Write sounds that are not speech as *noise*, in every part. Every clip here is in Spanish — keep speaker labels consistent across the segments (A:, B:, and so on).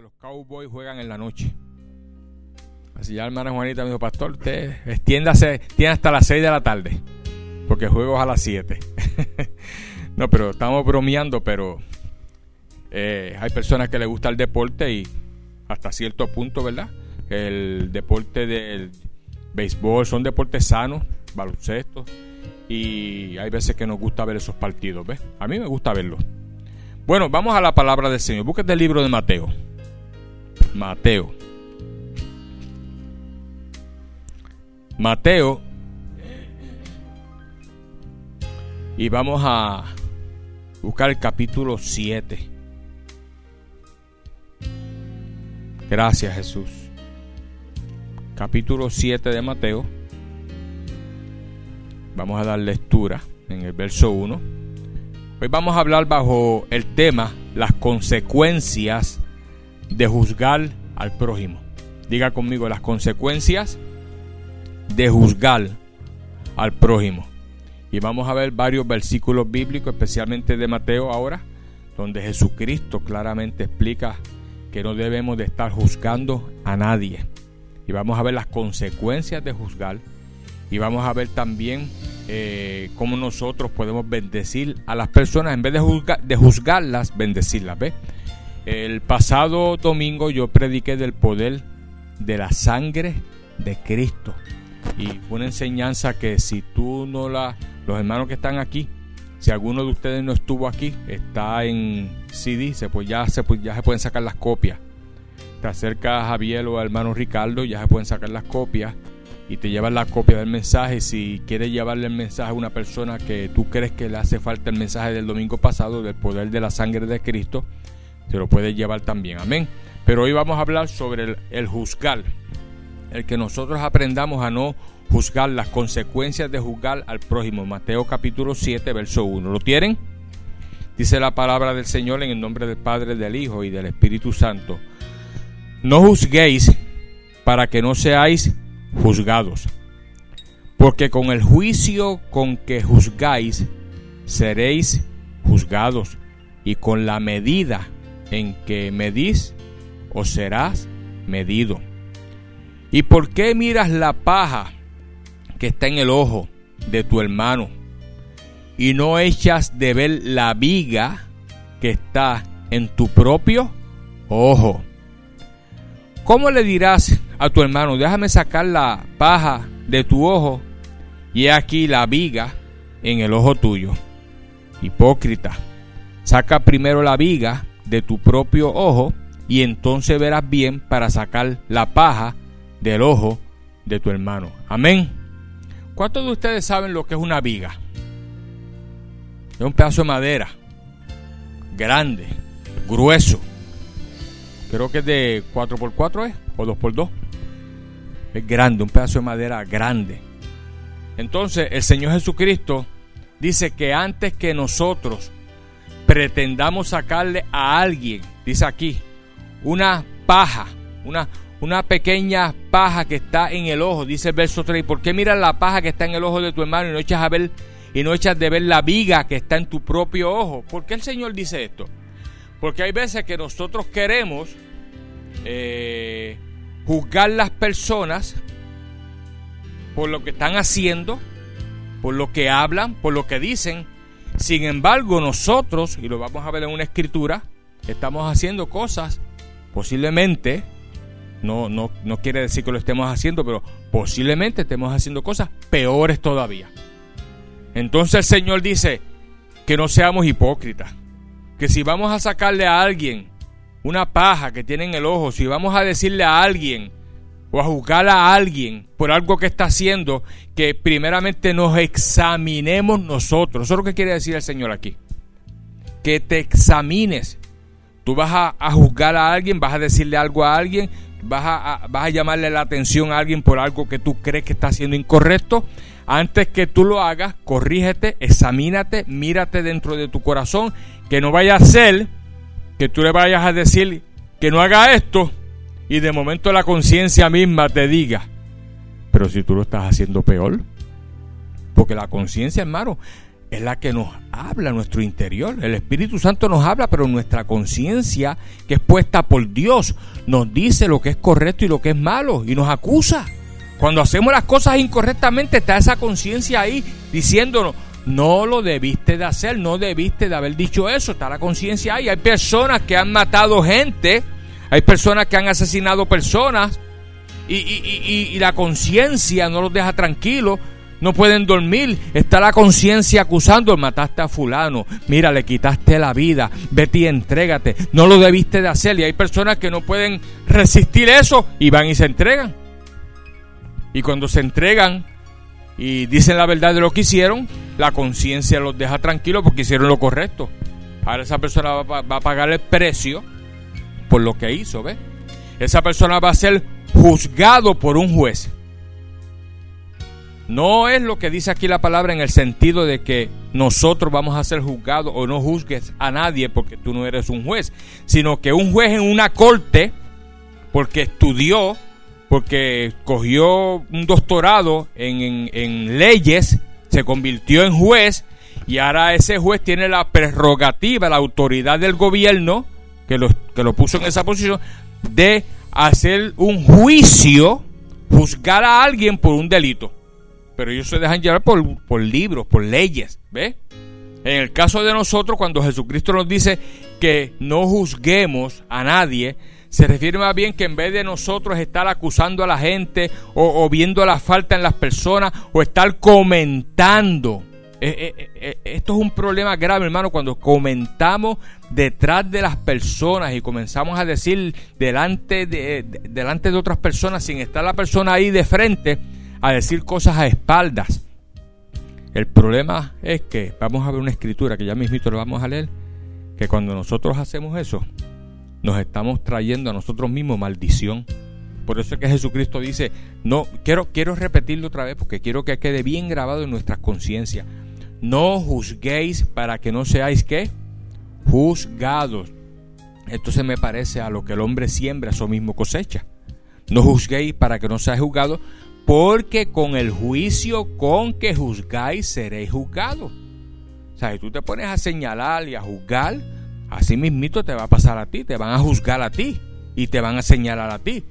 A: los Cowboys juegan en la noche. Así ya hermana Juanita me dijo, pastor, usted extiéndase, tiene hasta las 6 de la tarde, porque juego a las 7. *laughs* no, pero estamos bromeando, pero eh, hay personas que les gusta el deporte y hasta cierto punto, ¿verdad? El deporte del béisbol son deportes sanos, baloncesto, y hay veces que nos gusta ver esos partidos, ¿ves? A mí me gusta verlos. Bueno, vamos a la palabra del Señor. Búsquete el libro de Mateo. Mateo. Mateo. Y vamos a buscar el capítulo 7. Gracias Jesús. Capítulo 7 de Mateo. Vamos a dar lectura en el verso 1 Hoy vamos a hablar bajo el tema las consecuencias de juzgar al prójimo. Diga conmigo las consecuencias de juzgar al prójimo. Y vamos a ver varios versículos bíblicos, especialmente de Mateo ahora, donde Jesucristo claramente explica que no debemos de estar juzgando a nadie. Y vamos a ver las consecuencias de juzgar. Y vamos a ver también eh, cómo nosotros podemos bendecir a las personas en vez de, de juzgarlas, bendecirlas. ¿ve? El pasado domingo yo prediqué del poder de la sangre de Cristo. Y fue una enseñanza que si tú no la, los hermanos que están aquí, si alguno de ustedes no estuvo aquí, está en CD, se, pues ya, se, ya se pueden sacar las copias. Te acerca a Javier o al hermano Ricardo, ya se pueden sacar las copias y te llevas la copia del mensaje. Si quieres llevarle el mensaje a una persona que tú crees que le hace falta el mensaje del domingo pasado, del poder de la sangre de Cristo, te lo puedes llevar también. Amén. Pero hoy vamos a hablar sobre el, juzgar. El que nosotros aprendamos a no juzgar las consecuencias de juzgar al prójimo. Mateo capítulo 7, verso 1. ¿Lo tienen? Dice la palabra del Señor en el nombre del Padre, del Hijo y del Espíritu Santo. No juzguéis para que no seáis juzgados. Porque con el juicio con que juzgáis, seréis juzgados, y con la medida en que medís, os serás medido. ¿Y por qué miras la paja que está en el ojo de tu hermano y no echas de ver la viga que está en tu propio ojo? ¿Cómo le dirás a tu hermano, déjame sacar la paja de tu ojo y aquí la viga en el ojo tuyo. Hipócrita, saca primero la viga de tu propio ojo y entonces verás bien para sacar la paja del ojo de tu hermano. Amén. ¿Cuántos de ustedes saben lo que es una viga? Es un pedazo de madera grande, grueso. Creo que es de 4x4 ¿eh? o 2x2 es grande, un pedazo de madera grande. Entonces el Señor Jesucristo dice que antes que nosotros pretendamos sacarle a alguien, dice aquí, una paja, una, una pequeña paja que está en el ojo, dice el verso 3, ¿por qué miras la paja que está en el ojo de tu hermano y no echas a ver y no echas de ver la viga que está en tu propio ojo? ¿Por qué el Señor dice esto? Porque hay veces que nosotros queremos eh, juzgar las personas por lo que están haciendo, por lo que hablan, por lo que dicen. Sin embargo, nosotros, y lo vamos a ver en una escritura, estamos haciendo cosas posiblemente, no, no, no quiere decir que lo estemos haciendo, pero posiblemente estemos haciendo cosas peores todavía. Entonces el Señor dice que no seamos hipócritas, que si vamos a sacarle a alguien una paja que tiene en el ojo, si vamos a decirle a alguien o a juzgar a alguien por algo que está haciendo, que primeramente nos examinemos nosotros. Eso es lo que quiere decir el Señor aquí. Que te examines. Tú vas a, juzgar a alguien, vas a decirle algo a alguien, vas a, vas a llamarle la atención a alguien por algo que tú crees que está haciendo incorrecto. Antes que tú lo hagas, corrígete, examínate, mírate dentro de tu corazón, que no vaya a ser que tú le vayas a decir que no haga esto y de momento la conciencia misma te diga, pero si tú lo estás haciendo peor, porque la conciencia, hermano, es la que nos habla nuestro interior. El Espíritu Santo nos habla, pero nuestra conciencia, que es puesta por Dios, nos dice lo que es correcto y lo que es malo y nos acusa. Cuando hacemos las cosas incorrectamente está esa conciencia ahí diciéndonos, no lo debiste de hacer, no debiste de haber dicho eso, está la conciencia ahí. Hay personas que han matado gente, hay personas que han asesinado personas y, y la conciencia no los deja tranquilos no pueden dormir. Está la conciencia acusando, mataste a fulano, mira, le quitaste la vida, vete y entrégate. No lo debiste de hacer. Y hay personas que no pueden resistir eso y van y se entregan. Y cuando se entregan y dicen la verdad de lo que hicieron, la conciencia los deja tranquilos porque hicieron lo correcto. Ahora esa persona va a pagar el precio por lo que hizo, ¿ves? Esa persona va a ser juzgado por un juez. No es lo que dice aquí la palabra en el sentido de que nosotros vamos a ser juzgados o no juzgues a nadie porque tú no eres un juez, sino que un juez en una corte, porque estudió, porque cogió un doctorado en, leyes, se convirtió en juez y ahora ese juez tiene la prerrogativa, la autoridad del gobierno, que lo, que lo puso en esa posición, de hacer un juicio, juzgar a alguien por un delito pero ellos se dejan llevar por, por libros, por leyes, ¿ve? En el caso de nosotros, cuando Jesucristo nos dice que no juzguemos a nadie, se refiere más bien que en vez de nosotros estar acusando a la gente o, viendo la falta en las personas o estar comentando. Eh, eh, eh, esto es un problema grave, hermano, cuando comentamos detrás de las personas y comenzamos a decir delante de, delante de otras personas sin estar la persona ahí de frente a decir cosas a espaldas. El problema es que vamos a ver una escritura que ya mismito lo vamos a leer, que cuando nosotros hacemos eso, nos estamos trayendo a nosotros mismos maldición. Por eso es que Jesucristo dice, no, quiero, quiero repetirlo otra vez porque quiero que quede bien grabado en nuestras conciencias. No juzguéis para que no seáis qué? Juzgados. Esto se me parece a lo que el hombre siembra, eso mismo cosecha. No juzguéis para que no seáis juzgados, porque con el juicio con que juzgáis seréis juzgados. O sea, si tú te pones a señalar y a juzgar, así mismito te va a pasar a ti, te van a juzgar a ti y te van a señalar a ti.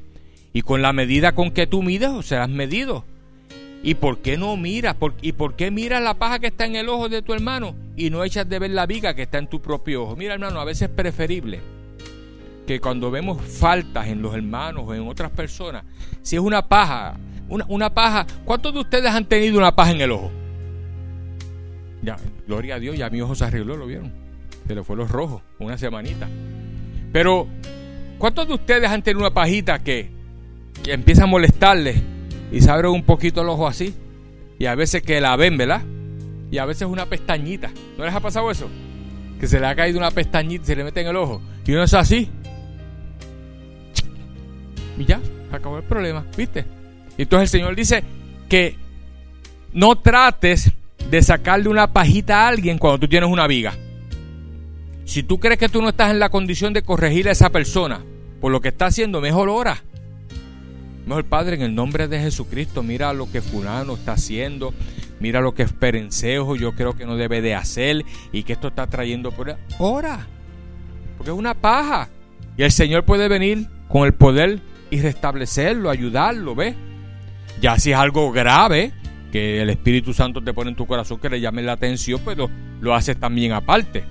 A: Y con la medida con que tú mides, serás medido. ¿Y por qué no miras? ¿Y por qué miras la paja que está en el ojo de tu hermano y no echas de ver la viga que está en tu propio ojo? Mira, hermano, a veces es preferible que cuando vemos faltas en los hermanos o en otras personas, si es una paja, una, paja. ¿Cuántos de ustedes han tenido una paja en el ojo? Ya, gloria a Dios, ya mi ojo se arregló, lo vieron. Se le fue los rojos, una semanita. Pero, ¿cuántos de ustedes han tenido una pajita que, que empieza a molestarles y se abre un poquito el ojo así? Y a veces que la ven, ¿verdad? Y a veces una pestañita. ¿No les ha pasado eso? Que se le ha caído una pestañita y se le mete en el ojo. Y uno es así. Y ya, acabó el problema, ¿viste? Entonces el Señor dice que no trates de sacarle una pajita a alguien cuando tú tienes una viga. Si tú crees que tú no estás en la condición de corregir a esa persona por lo que está haciendo, mejor ora. Mejor Padre, en el nombre de Jesucristo, mira lo que fulano está haciendo, mira lo que es perencejo, yo creo que no debe de hacer y que esto está trayendo por... Ora, porque es una paja. Y el Señor puede venir con el poder y restablecerlo, ayudarlo, ¿ves? Ya si es algo grave, que el Espíritu Santo te pone en tu corazón que le llame la atención, pues lo, haces también aparte.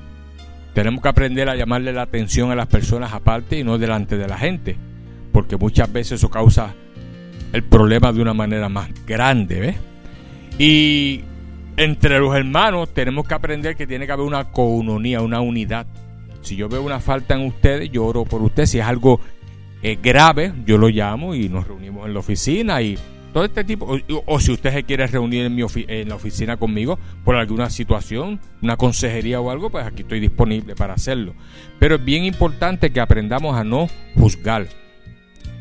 A: Tenemos que aprender a llamarle la atención a las personas aparte y no delante de la gente, porque muchas veces eso causa el problema de una manera más grande, ¿ves? Y entre los hermanos tenemos que aprender que tiene que haber una counonía, una unidad. Si yo veo una falta en ustedes, yo oro por ustedes. Si es algo eh, grave, yo lo llamo y nos reunimos en la oficina y todo este tipo, o, si usted se quiere reunir en, mi en la oficina conmigo por alguna situación, una consejería o algo, pues aquí estoy disponible para hacerlo. Pero es bien importante que aprendamos a no juzgar.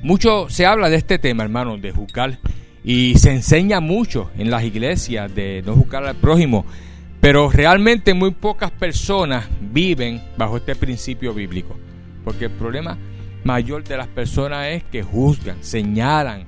A: Mucho se habla de este tema, hermano, de juzgar, y se enseña mucho en las iglesias de no juzgar al prójimo, pero realmente muy pocas personas viven bajo este principio bíblico, porque el problema mayor de las personas es que juzgan, señalan,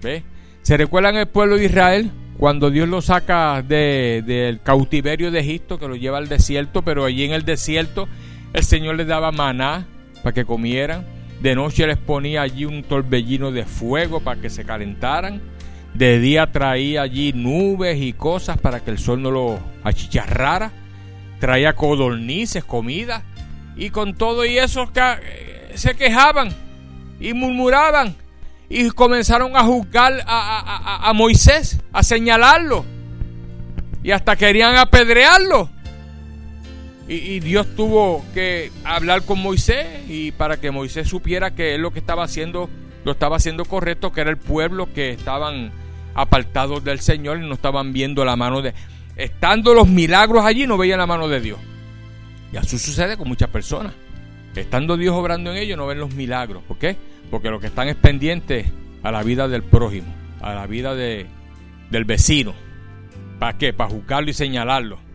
A: ¿ves? ¿Se recuerdan el pueblo de Israel cuando Dios lo saca del cautiverio de Egipto, que lo lleva al desierto, pero allí en el desierto el Señor les daba maná para que comieran. De noche les ponía allí un torbellino de fuego para que se calentaran. De día traía allí nubes y cosas para que el sol no lo achicharrara. Traía codornices, comida. Y con todo y eso eh, se quejaban y murmuraban. Y comenzaron a juzgar a, a Moisés, a señalarlo. Y hasta querían apedrearlo. Y, Dios tuvo que hablar con Moisés y para que Moisés supiera que él lo que estaba haciendo lo estaba haciendo correcto, que era el pueblo que estaban apartados del Señor y no estaban viendo la mano de... Estando los milagros allí no veían la mano de Dios. Y así sucede con muchas personas. Estando Dios obrando en ellos no ven los milagros. ¿Por qué? Porque lo que están es pendientes a la vida del prójimo, a la vida de, del vecino. ¿Para qué? Para juzgarlo y señalarlo.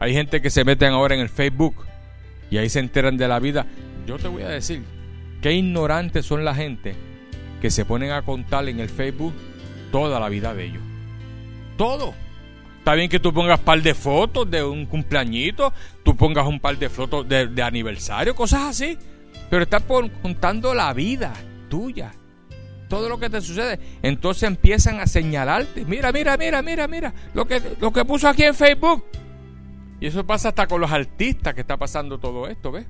A: Hay gente que se meten ahora en el Facebook y ahí se enteran de la vida. Yo te voy a decir, qué ignorantes son la gente que se ponen a contar en el Facebook toda la vida de ellos. Todo. Está bien que tú pongas par de fotos de un cumpleañito, tú pongas un par de fotos de, aniversario, cosas así. Pero estás contando la vida tuya, todo lo que te sucede. Entonces empiezan a señalarte. Mira, mira, mira, mira, mira. Lo que, lo que puso aquí en Facebook. Y eso pasa hasta con los artistas que está pasando todo esto, ¿ves?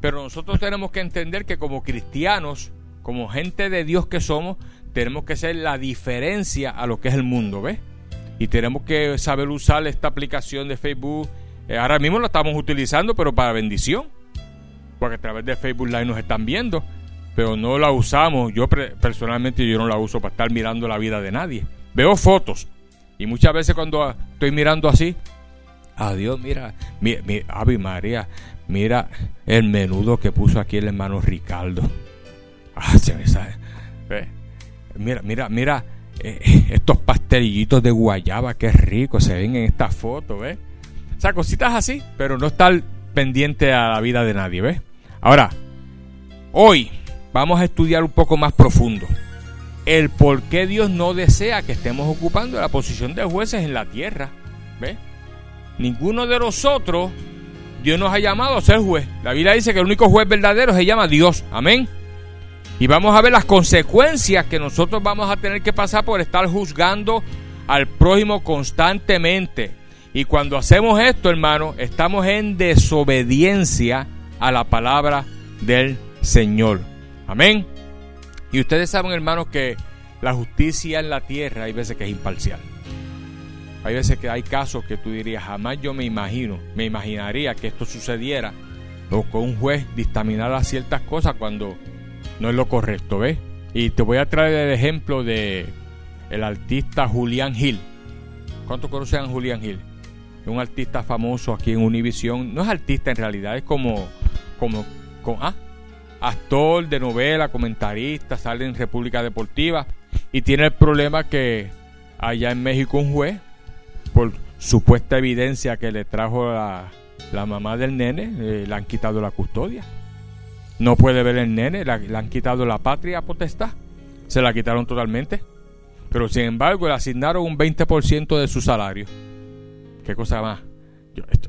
A: Pero nosotros tenemos que entender que como cristianos, como gente de Dios que somos, tenemos que ser la diferencia a lo que es el mundo, ¿ves? Y tenemos que saber usar esta aplicación de Facebook. Eh, ahora mismo la estamos utilizando, pero para bendición. Porque a través de Facebook Live nos están viendo. Pero no la usamos. Yo personalmente yo no la uso para estar mirando la vida de nadie. Veo fotos. Y muchas veces cuando estoy mirando así, Adiós, mira, mi, mi, Ave María, mira el menudo que puso aquí el hermano Ricardo. Ah, mira, mira, mira eh, estos pastelillitos de guayaba, qué rico se ven en esta foto, ¿ves? O sea, cositas así, pero no estar pendiente a la vida de nadie, ¿ves? Ahora, hoy vamos a estudiar un poco más profundo el por qué Dios no desea que estemos ocupando la posición de jueces en la tierra, ¿ves? Ninguno de nosotros, Dios nos ha llamado a ser juez. La Biblia dice que el único juez verdadero se llama Dios. Amén. Y vamos a ver las consecuencias que nosotros vamos a tener que pasar por estar juzgando al prójimo constantemente. Y cuando hacemos esto, hermano, estamos en desobediencia a la palabra del Señor. Amén. Y ustedes saben, hermanos, que la justicia en la tierra hay veces que es imparcial. Hay veces que hay casos que tú dirías, jamás yo me imagino, me imaginaría que esto sucediera o que un juez dictaminara ciertas cosas cuando no es lo correcto, ¿ves? Y te voy a traer el ejemplo de el artista Julián Gil. ¿Cuántos conocen a Julián Gil? Es un artista famoso aquí en Univision. No es artista en realidad, es como, como, ah, actor de novela, comentarista, sale en República Deportiva y tiene el problema que allá en México un juez por supuesta evidencia que le trajo la, la mamá del nene, eh, le han quitado la custodia. No puede ver el nene, le, han quitado la patria potestad. Se la quitaron totalmente. Pero sin embargo le asignaron un 20% de su salario. ¿Qué cosa más?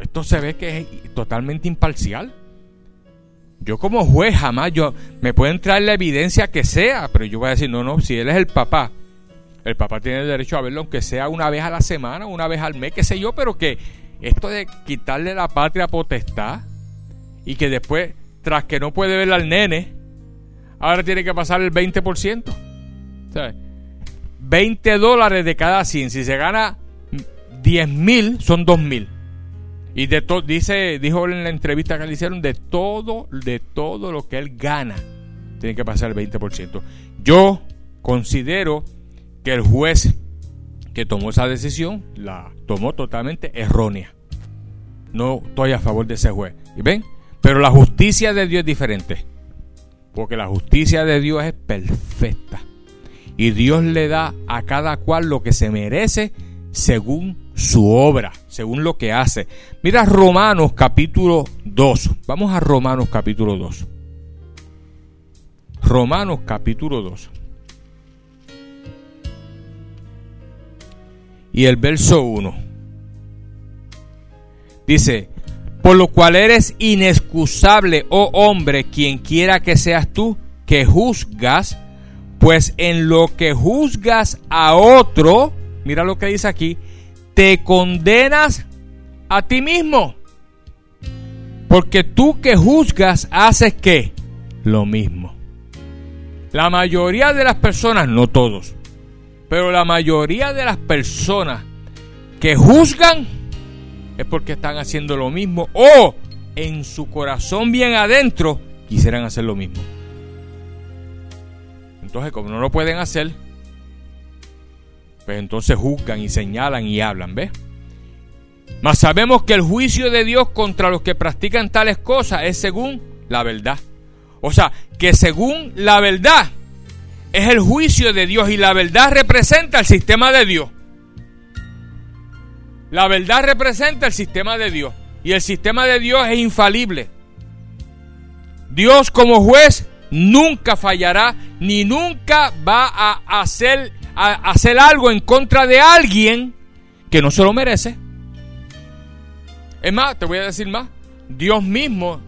A: esto, se ve que es totalmente imparcial. Yo como juez jamás yo me pueden traer la evidencia que sea, pero yo voy a decir, no, no, si él es el papá el papá tiene el derecho a verlo, aunque sea una vez a la semana, una vez al mes, qué sé yo, pero que esto de quitarle la patria potestad y que después, tras que no puede ver al nene, ahora tiene que pasar el 20%. ¿Sabes? 20 dólares de cada 100. Si se gana 10 mil, son 2 mil. Y de todo, dice, dijo en la entrevista que le hicieron, de todo, de todo lo que él gana, tiene que pasar el 20%. Yo considero que el juez que tomó esa decisión la tomó totalmente errónea. No estoy a favor de ese juez. ¿Y ven? Pero la justicia de Dios es diferente. Porque la justicia de Dios es perfecta. Y Dios le da a cada cual lo que se merece según su obra, según lo que hace. Mira Romanos capítulo 2. Vamos a Romanos capítulo 2. Romanos capítulo 2. Y el verso 1. Dice, por lo cual eres inexcusable, oh hombre, quien quiera que seas tú, que juzgas, pues en lo que juzgas a otro, mira lo que dice aquí, te condenas a ti mismo. Porque tú que juzgas haces qué? Lo mismo. La mayoría de las personas, no todos, pero la mayoría de las personas que juzgan es porque están haciendo lo mismo o en su corazón bien adentro quisieran hacer lo mismo. Entonces, como no lo pueden hacer, pues entonces juzgan y señalan y hablan, ¿ves? Mas sabemos que el juicio de Dios contra los que practican tales cosas es según la verdad. O sea, que según la verdad es el juicio de Dios y la verdad representa el sistema de Dios. La verdad representa el sistema de Dios y el sistema de Dios es infalible. Dios como juez nunca fallará ni nunca va a hacer, a hacer algo en contra de alguien que no se lo merece. Es más, te voy a decir más. Dios mismo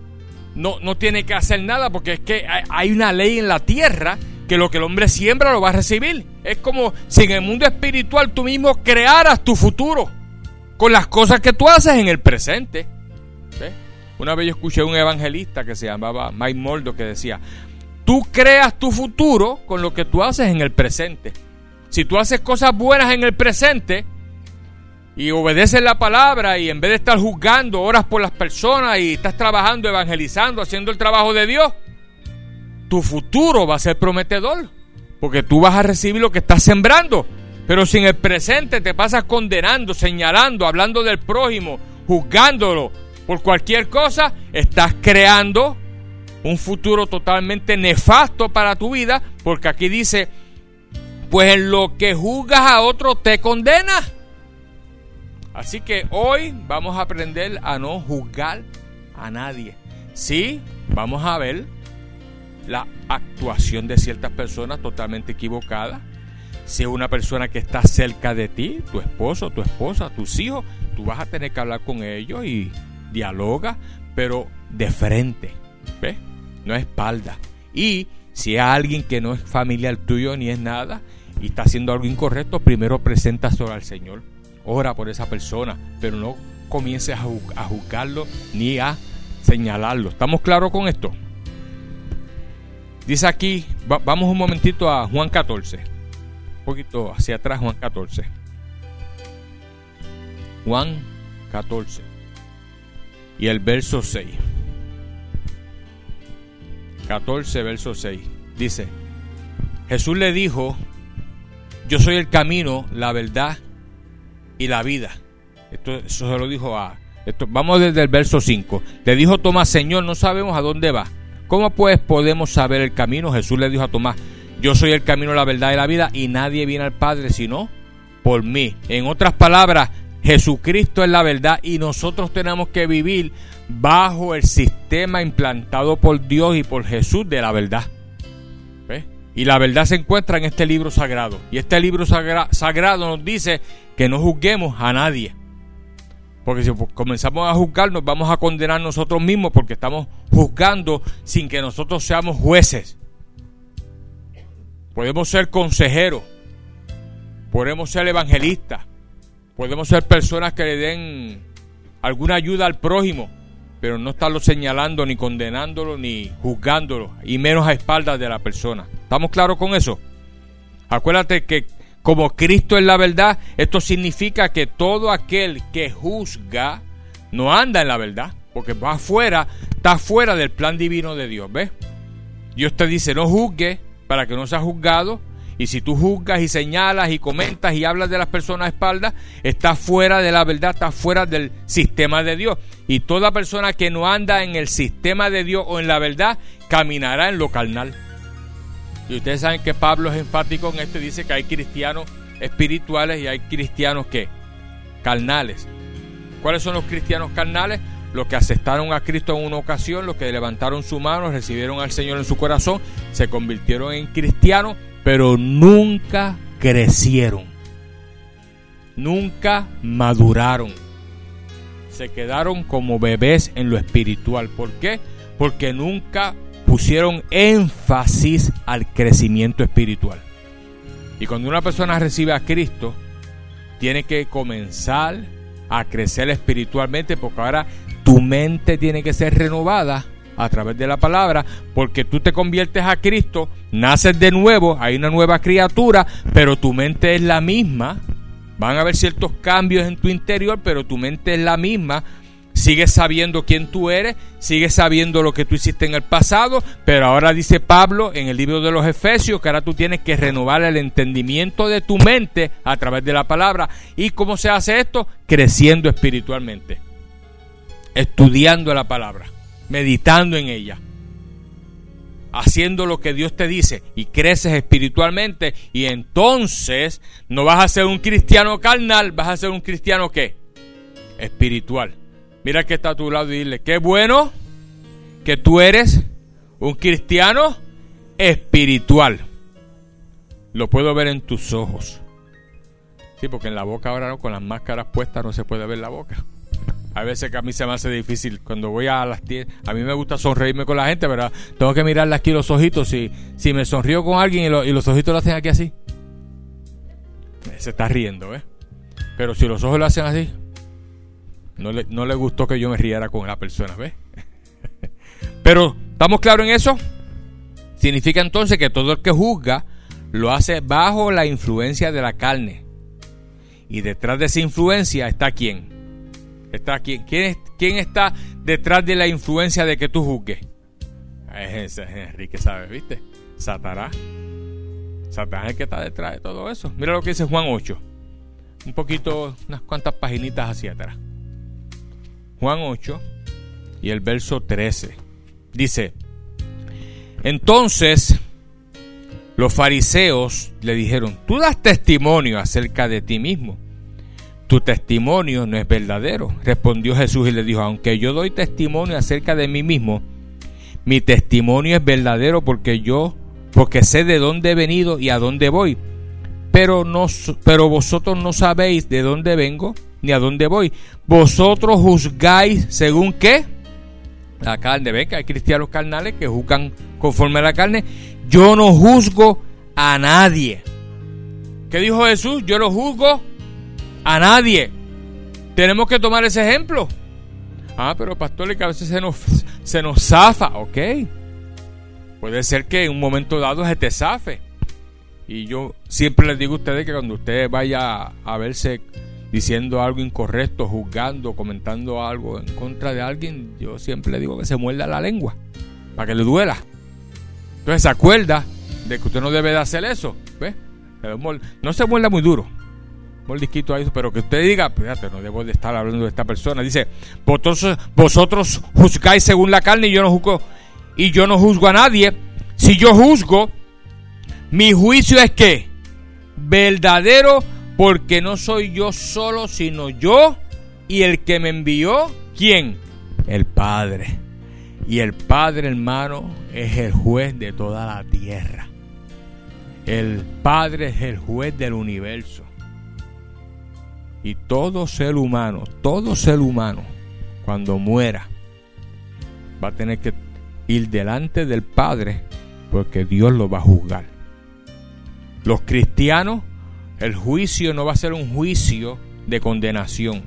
A: no, no tiene que hacer nada porque es que hay una ley en la tierra que lo que el hombre siembra lo va a recibir. Es como si en el mundo espiritual tú mismo crearas tu futuro con las cosas que tú haces en el presente. Una vez yo escuché a un evangelista que se llamaba Mike Moldo que decía, tú creas tu futuro con lo que tú haces en el presente. Si tú haces cosas buenas en el presente, y obedeces la palabra y en vez de estar juzgando, oras por las personas y estás trabajando, evangelizando, haciendo el trabajo de Dios, tu futuro va a ser prometedor. Porque tú vas a recibir lo que estás sembrando. Pero si en el presente te pasas condenando, señalando, hablando del prójimo, juzgándolo por cualquier cosa, estás creando un futuro totalmente nefasto para tu vida. Porque aquí dice, pues en lo que juzgas a otro te condenas. Así que hoy vamos a aprender a no juzgar a nadie. Sí, vamos a ver la actuación de ciertas personas totalmente equivocadas. Si es una persona que está cerca de ti, tu esposo, tu esposa, tus hijos, tú vas a tener que hablar con ellos y dialoga, pero de frente, ¿ves? No espalda. Y si es alguien que no es familiar tuyo ni es nada y está haciendo algo incorrecto, primero preséntaselo al Señor ora por esa persona, pero no comiences a, juzgarlo ni a señalarlo. ¿Estamos claros con esto? Dice aquí, vamos un momentito a Juan 14. Un poquito hacia atrás, Juan 14. Juan 14. Y el verso 6. 14, verso 6. Dice, Jesús le dijo, yo soy el camino, la verdad y la vida. Esto, eso se lo dijo a... Esto, vamos desde el verso 5. Le dijo Tomás, Señor, no sabemos a dónde va. ¿Cómo pues podemos saber el camino? Jesús le dijo a Tomás, yo soy el camino, la verdad y la vida y nadie viene al Padre sino por mí. En otras palabras, Jesucristo es la verdad y nosotros tenemos que vivir bajo el sistema implantado por Dios y por Jesús de la verdad. Y la verdad se encuentra en este libro sagrado. Y este libro sagrado nos dice que no juzguemos a nadie. Porque si comenzamos a juzgar, nos vamos a condenar nosotros mismos porque estamos juzgando sin que nosotros seamos jueces. Podemos ser consejeros, podemos ser evangelistas, podemos ser personas que le den alguna ayuda al prójimo, pero no estarlo señalando, ni condenándolo, ni juzgándolo, y menos a espaldas de la persona. ¿Estamos claros con eso? Acuérdate que como Cristo es la verdad, esto significa que todo aquel que juzga no anda en la verdad, porque va afuera, está fuera del plan divino de Dios, ¿ves? Dios te dice, no juzgue para que no seas juzgado, y si tú juzgas y señalas y comentas y hablas de las personas a espaldas, estás fuera de la verdad, estás fuera del sistema de Dios. Y toda persona que no anda en el sistema de Dios o en la verdad, caminará en lo carnal. Y ustedes saben que Pablo es enfático en esto y dice que hay cristianos espirituales y hay cristianos que carnales. ¿Cuáles son los cristianos carnales? Los que aceptaron a Cristo en una ocasión, los que levantaron su mano, recibieron al Señor en su corazón, se convirtieron en cristianos pero nunca crecieron. nunca maduraron. Se quedaron como bebés en lo espiritual. ¿Por qué? Porque nunca pusieron énfasis al crecimiento espiritual. Y cuando una persona recibe a Cristo, tiene que comenzar a crecer espiritualmente porque ahora tu mente tiene que ser renovada a través de la palabra, porque tú te conviertes a Cristo, naces de nuevo, hay una nueva criatura, pero tu mente es la misma. Van a haber ciertos cambios en tu interior, pero tu mente es la misma. Sigues sabiendo quién tú eres, sigues sabiendo lo que tú hiciste en el pasado, pero ahora dice Pablo en el libro de los Efesios que ahora tú tienes que renovar el entendimiento de tu mente a través de la palabra. ¿Y cómo se hace esto? Creciendo espiritualmente, estudiando la palabra meditando en ella, haciendo lo que Dios te dice y creces espiritualmente y entonces no vas a ser un cristiano carnal, vas a ser un cristiano qué? Espiritual. Mira que está a tu lado y dile, qué bueno que tú eres un cristiano espiritual. Lo puedo ver en tus ojos. Sí, porque en la boca ahora con las máscaras puestas no se puede ver la boca. A veces que a mí se me hace difícil cuando voy a las tiendas. A mí me gusta sonreírme con la gente, pero tengo que mirarle aquí los ojitos. Si, si me sonrío con alguien y, los ojitos lo hacen aquí así, se está riendo, ¿eh? Pero si los ojos lo hacen así, no le, gustó que yo me riera con la persona, ¿ves? *laughs* pero, ¿estamos claros en eso? Significa entonces que todo el que juzga lo hace bajo la influencia de la carne. Y detrás de esa influencia está quién? Está ¿Quién, ¿Quién está detrás de la influencia de que tú juzgues? Es Enrique, ¿sabes? ¿Viste? Satanás. Satanás es el que está detrás de todo eso. Mira lo que dice Juan 8. Un poquito, unas cuantas paginitas hacia atrás. Juan 8 y el verso 13. Dice, entonces los fariseos le dijeron, tú das testimonio acerca de ti mismo tu testimonio no es verdadero. Respondió Jesús y le dijo, aunque yo doy testimonio acerca de mí mismo, mi testimonio es verdadero porque yo, porque sé de dónde he venido y a dónde voy. Pero, no, pero vosotros no sabéis de dónde vengo ni a dónde voy. Vosotros juzgáis según qué? La carne. Ven que hay cristianos carnales que juzgan conforme a la carne. Yo no juzgo a nadie. ¿Qué dijo Jesús? Yo no juzgo a nadie. Tenemos que tomar ese ejemplo. Ah, pero pastor, que a veces se nos, se nos zafa. Ok. Puede ser que en un momento dado se te zafe. Y yo siempre les digo a ustedes que cuando usted vaya a verse diciendo algo incorrecto, juzgando, comentando algo en contra de alguien, yo siempre digo que se muerda la lengua, para que le duela. Entonces se acuerda de que usted no debe de hacer eso. ¿Ve? No se muerda muy duro mordisquito ahí, pero que usted diga, fíjate, no debo de estar hablando de esta persona. Dice, vosotros, vosotros juzgáis según la carne y yo no juzgo, y yo no juzgo a nadie. Si yo juzgo, mi juicio es que verdadero, porque no soy yo solo, sino yo y el que me envió, ¿quién? El Padre. Y el Padre, hermano, es el juez de toda la tierra. El Padre es el juez del universo. Y todo ser humano, todo ser humano, cuando muera, va a tener que ir delante del Padre porque Dios lo va a juzgar. Los cristianos, el juicio no va a ser un juicio de condenación.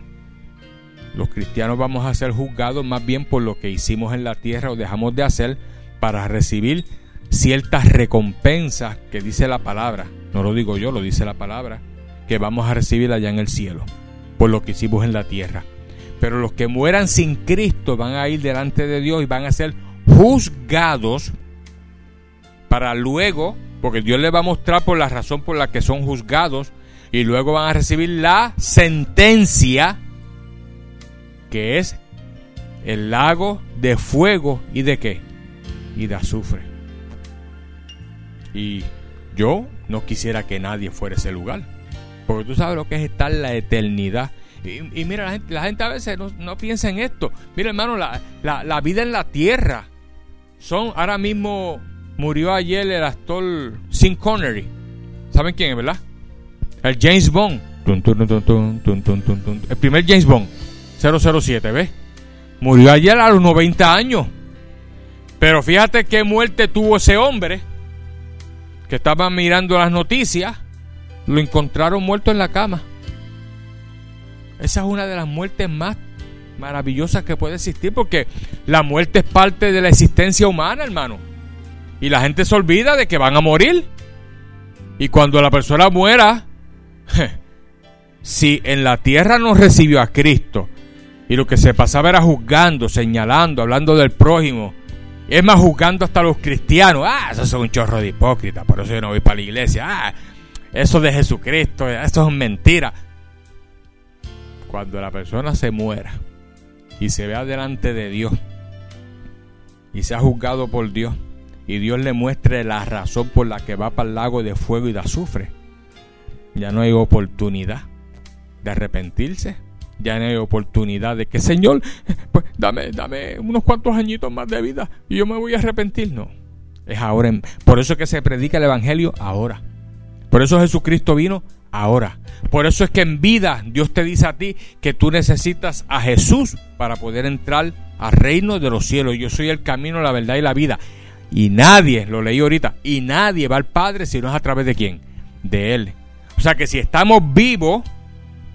A: Los cristianos vamos a ser juzgados más bien por lo que hicimos en la tierra o dejamos de hacer para recibir ciertas recompensas que dice la palabra. No lo digo yo, lo dice la palabra que vamos a recibir allá en el cielo por lo que hicimos en la tierra. Pero los que mueran sin Cristo van a ir delante de Dios y van a ser juzgados para luego, porque Dios les va a mostrar por la razón por la que son juzgados y luego van a recibir la sentencia que es el lago de fuego y de qué? Y de azufre. Y yo no quisiera que nadie fuera ese lugar. Porque tú sabes lo que es estar la eternidad. Y, mira, la gente, la gente, a veces no, piensa en esto. Mira, hermano, la, la, vida en la tierra. Son, ahora mismo murió ayer el actor Sin Connery. ¿Saben quién es, verdad? El James Bond. El primer James Bond, 007, ¿ves? Murió ayer a los 90 años. Pero fíjate qué muerte tuvo ese hombre que estaba mirando las noticias. Lo encontraron muerto en la cama. Esa es una de las muertes más maravillosas que puede existir porque la muerte es parte de la existencia humana, hermano. Y la gente se olvida de que van a morir. Y cuando la persona muera, *laughs* si en la tierra no recibió a Cristo y lo que se pasaba era juzgando, señalando, hablando del prójimo, es más juzgando hasta los cristianos, ah, eso es un chorro de hipócrita, por eso yo no voy para la iglesia, ah, eso de Jesucristo, eso es mentira. Cuando la persona se muera y se vea delante de Dios y sea juzgado por Dios y Dios le muestre la razón por la que va para el lago de fuego y de azufre, ya no hay oportunidad de arrepentirse. Ya no hay oportunidad de que, Señor, pues dame, dame unos cuantos añitos más de vida y yo me voy a arrepentir. No, es ahora. Por eso es que se predica el Evangelio ahora. Por eso Jesucristo vino ahora. Por eso es que en vida Dios te dice a ti que tú necesitas a Jesús para poder entrar al reino de los cielos. Yo soy el camino, la verdad y la vida. Y nadie, lo leí ahorita, y nadie va al Padre si no es a través de quién? De Él. O sea que si estamos vivos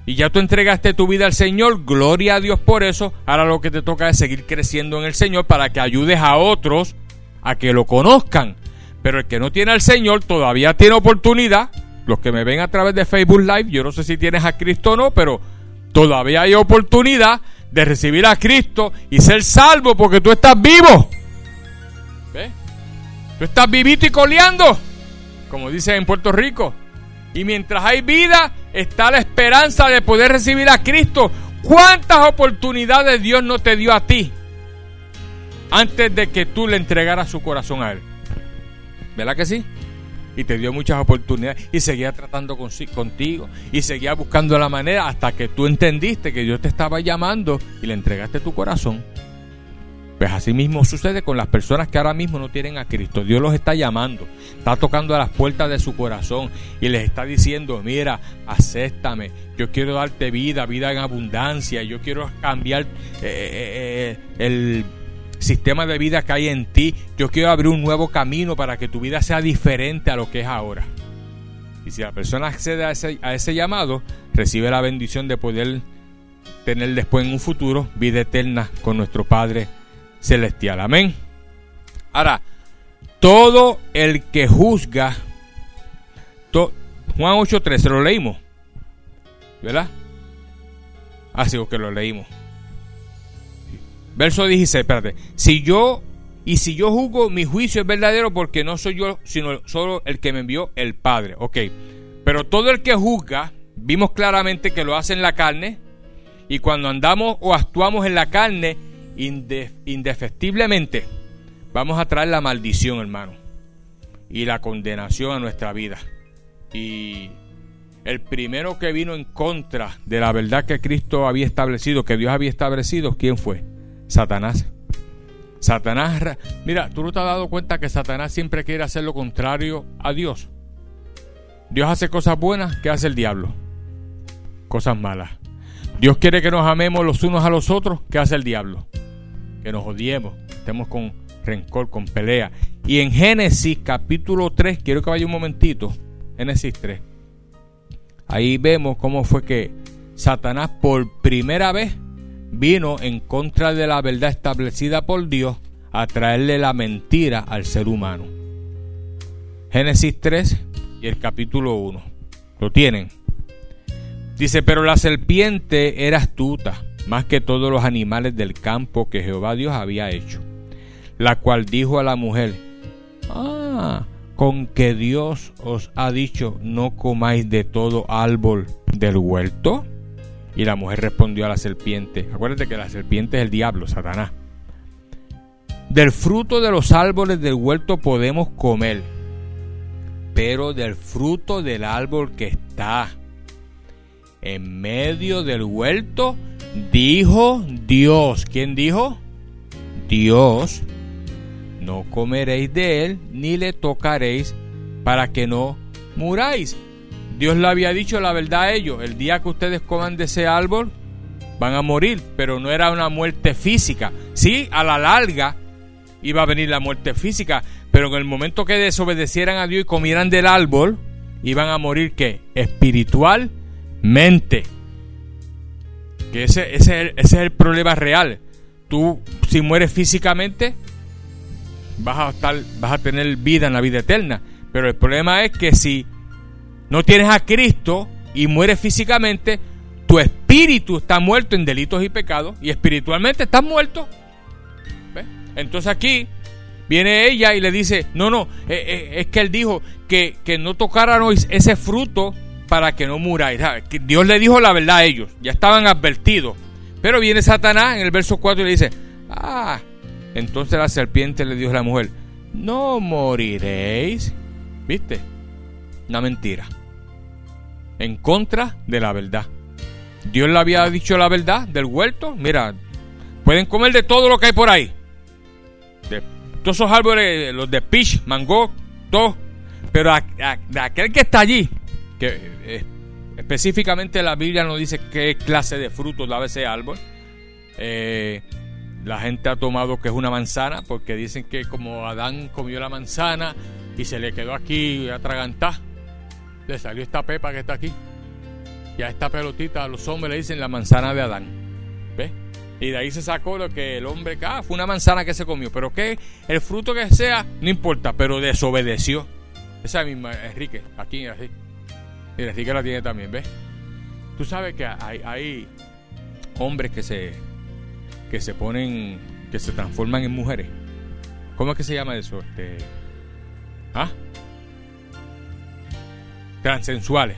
A: y ya tú entregaste tu vida al Señor, gloria a Dios por eso, ahora lo que te toca es seguir creciendo en el Señor para que ayudes a otros a que lo conozcan. Pero el que no tiene al Señor todavía tiene oportunidad. Los que me ven a través de Facebook Live, yo no sé si tienes a Cristo o no, pero todavía hay oportunidad de recibir a Cristo y ser salvo porque tú estás vivo. Tú estás vivito y coleando, como dicen en Puerto Rico. Y mientras hay vida, está la esperanza de poder recibir a Cristo. ¿Cuántas oportunidades Dios no te dio a ti antes de que tú le entregaras su corazón a Él? ¿Verdad que sí? Y te dio muchas oportunidades y seguía tratando contigo y seguía buscando la manera hasta que tú entendiste que Dios te estaba llamando y le entregaste tu corazón. Pues así mismo sucede con las personas que ahora mismo no tienen a Cristo. Dios los está llamando, está tocando a las puertas de su corazón y les está diciendo, mira, acéptame, yo quiero darte vida, vida en abundancia, yo quiero cambiar eh, eh, eh, el sistema de vida que hay en ti, yo quiero abrir un nuevo camino para que tu vida sea diferente a lo que es ahora. Y si la persona accede a ese, a ese llamado, recibe la bendición de poder tener después en un futuro vida eterna con nuestro Padre celestial. Amén. Ahora, todo el que juzga, Juan 8.13, lo leímos, ¿verdad? Así ah, que lo leímos. Verso 16, espérate. Si yo, y si yo juzgo, mi juicio es verdadero porque no soy yo, sino solo el que me envió el Padre. Ok. Pero todo el que juzga, vimos claramente que lo hace en la carne. Y cuando andamos o actuamos en la carne, indefectiblemente vamos a traer la maldición, hermano, y la condenación a nuestra vida. Y el primero que vino en contra de la verdad que Cristo había establecido, que Dios había establecido, ¿quién fue? Satanás. Satanás, mira, tú no te has dado cuenta que Satanás siempre quiere hacer lo contrario a Dios. Dios hace cosas buenas, ¿qué hace el diablo? Cosas malas. Dios quiere que nos amemos los unos a los otros, ¿qué hace el diablo? que nos odiemos, estemos con rencor, con pelea. Y en Génesis capítulo 3, quiero que vaya un momentito, Génesis 3. Ahí vemos cómo fue que Satanás por primera vez vino en contra de la verdad establecida por Dios a traerle la mentira al ser humano. Génesis 3 y el capítulo 1. ¿Lo tienen? Dice, pero la serpiente era astuta más que todos los animales del campo que Jehová Dios había hecho. La cual dijo a la mujer, ah, con que Dios os ha dicho, no comáis de todo árbol del huerto. Y la mujer respondió a la serpiente, acuérdate que la serpiente es el diablo, Satanás. Del fruto de los árboles del huerto podemos comer, pero del fruto del árbol que está en medio del huerto, Dijo Dios. ¿Quién dijo? Dios. No comeréis de él, ni le tocaréis, para que no muráis. Dios le había dicho la verdad a ellos. El día que ustedes coman de ese árbol, van a morir. Pero no era una muerte física. Sí, a la larga iba a venir la muerte física. Pero en el momento que desobedecieran a Dios y comieran del árbol, iban a morir ¿qué? Espiritualmente. Que ese, ese, ese es el problema real. Tú, si mueres físicamente, vas a, estar, vas a tener vida en la vida eterna. Pero el problema es que si no tienes a Cristo y mueres físicamente, tu espíritu está muerto en delitos y pecados y espiritualmente estás muerto. Entonces aquí viene ella y le dice, no, no, eh, eh, es que él dijo que, que no tocaran ese fruto para que no muráis. Dios le dijo la verdad a ellos, ya estaban advertidos. Pero viene Satanás en el verso 4 y le dice, ah, entonces la serpiente le dijo a la mujer, no moriréis. ¿Viste? Una mentira. En contra de la verdad. Dios le había dicho la verdad del huerto. Mira, pueden comer de todo lo que hay por ahí. De todos esos árboles, los de peach, mango, todo. Pero de aquel que está allí, eh, específicamente la Biblia no dice qué clase de frutos da ese árbol. Eh, la gente ha tomado que es una manzana porque dicen que como Adán comió la manzana y se le quedó aquí atragantada, le salió esta pepa que está aquí. Y a esta pelotita a los hombres le dicen la manzana de Adán. ¿Ves? Y de ahí se sacó lo que el hombre, ah, fue una manzana que se comió. Pero que el fruto que sea, no importa, pero desobedeció. Esa misma, Enrique, aquí, así. Y Enrique la tiene también, ¿ves? Tú sabes que hay, hay hombres que se que se ponen, que se transforman en mujeres. ¿Cómo es que se llama eso? Este, ¿Ah? Transensuales.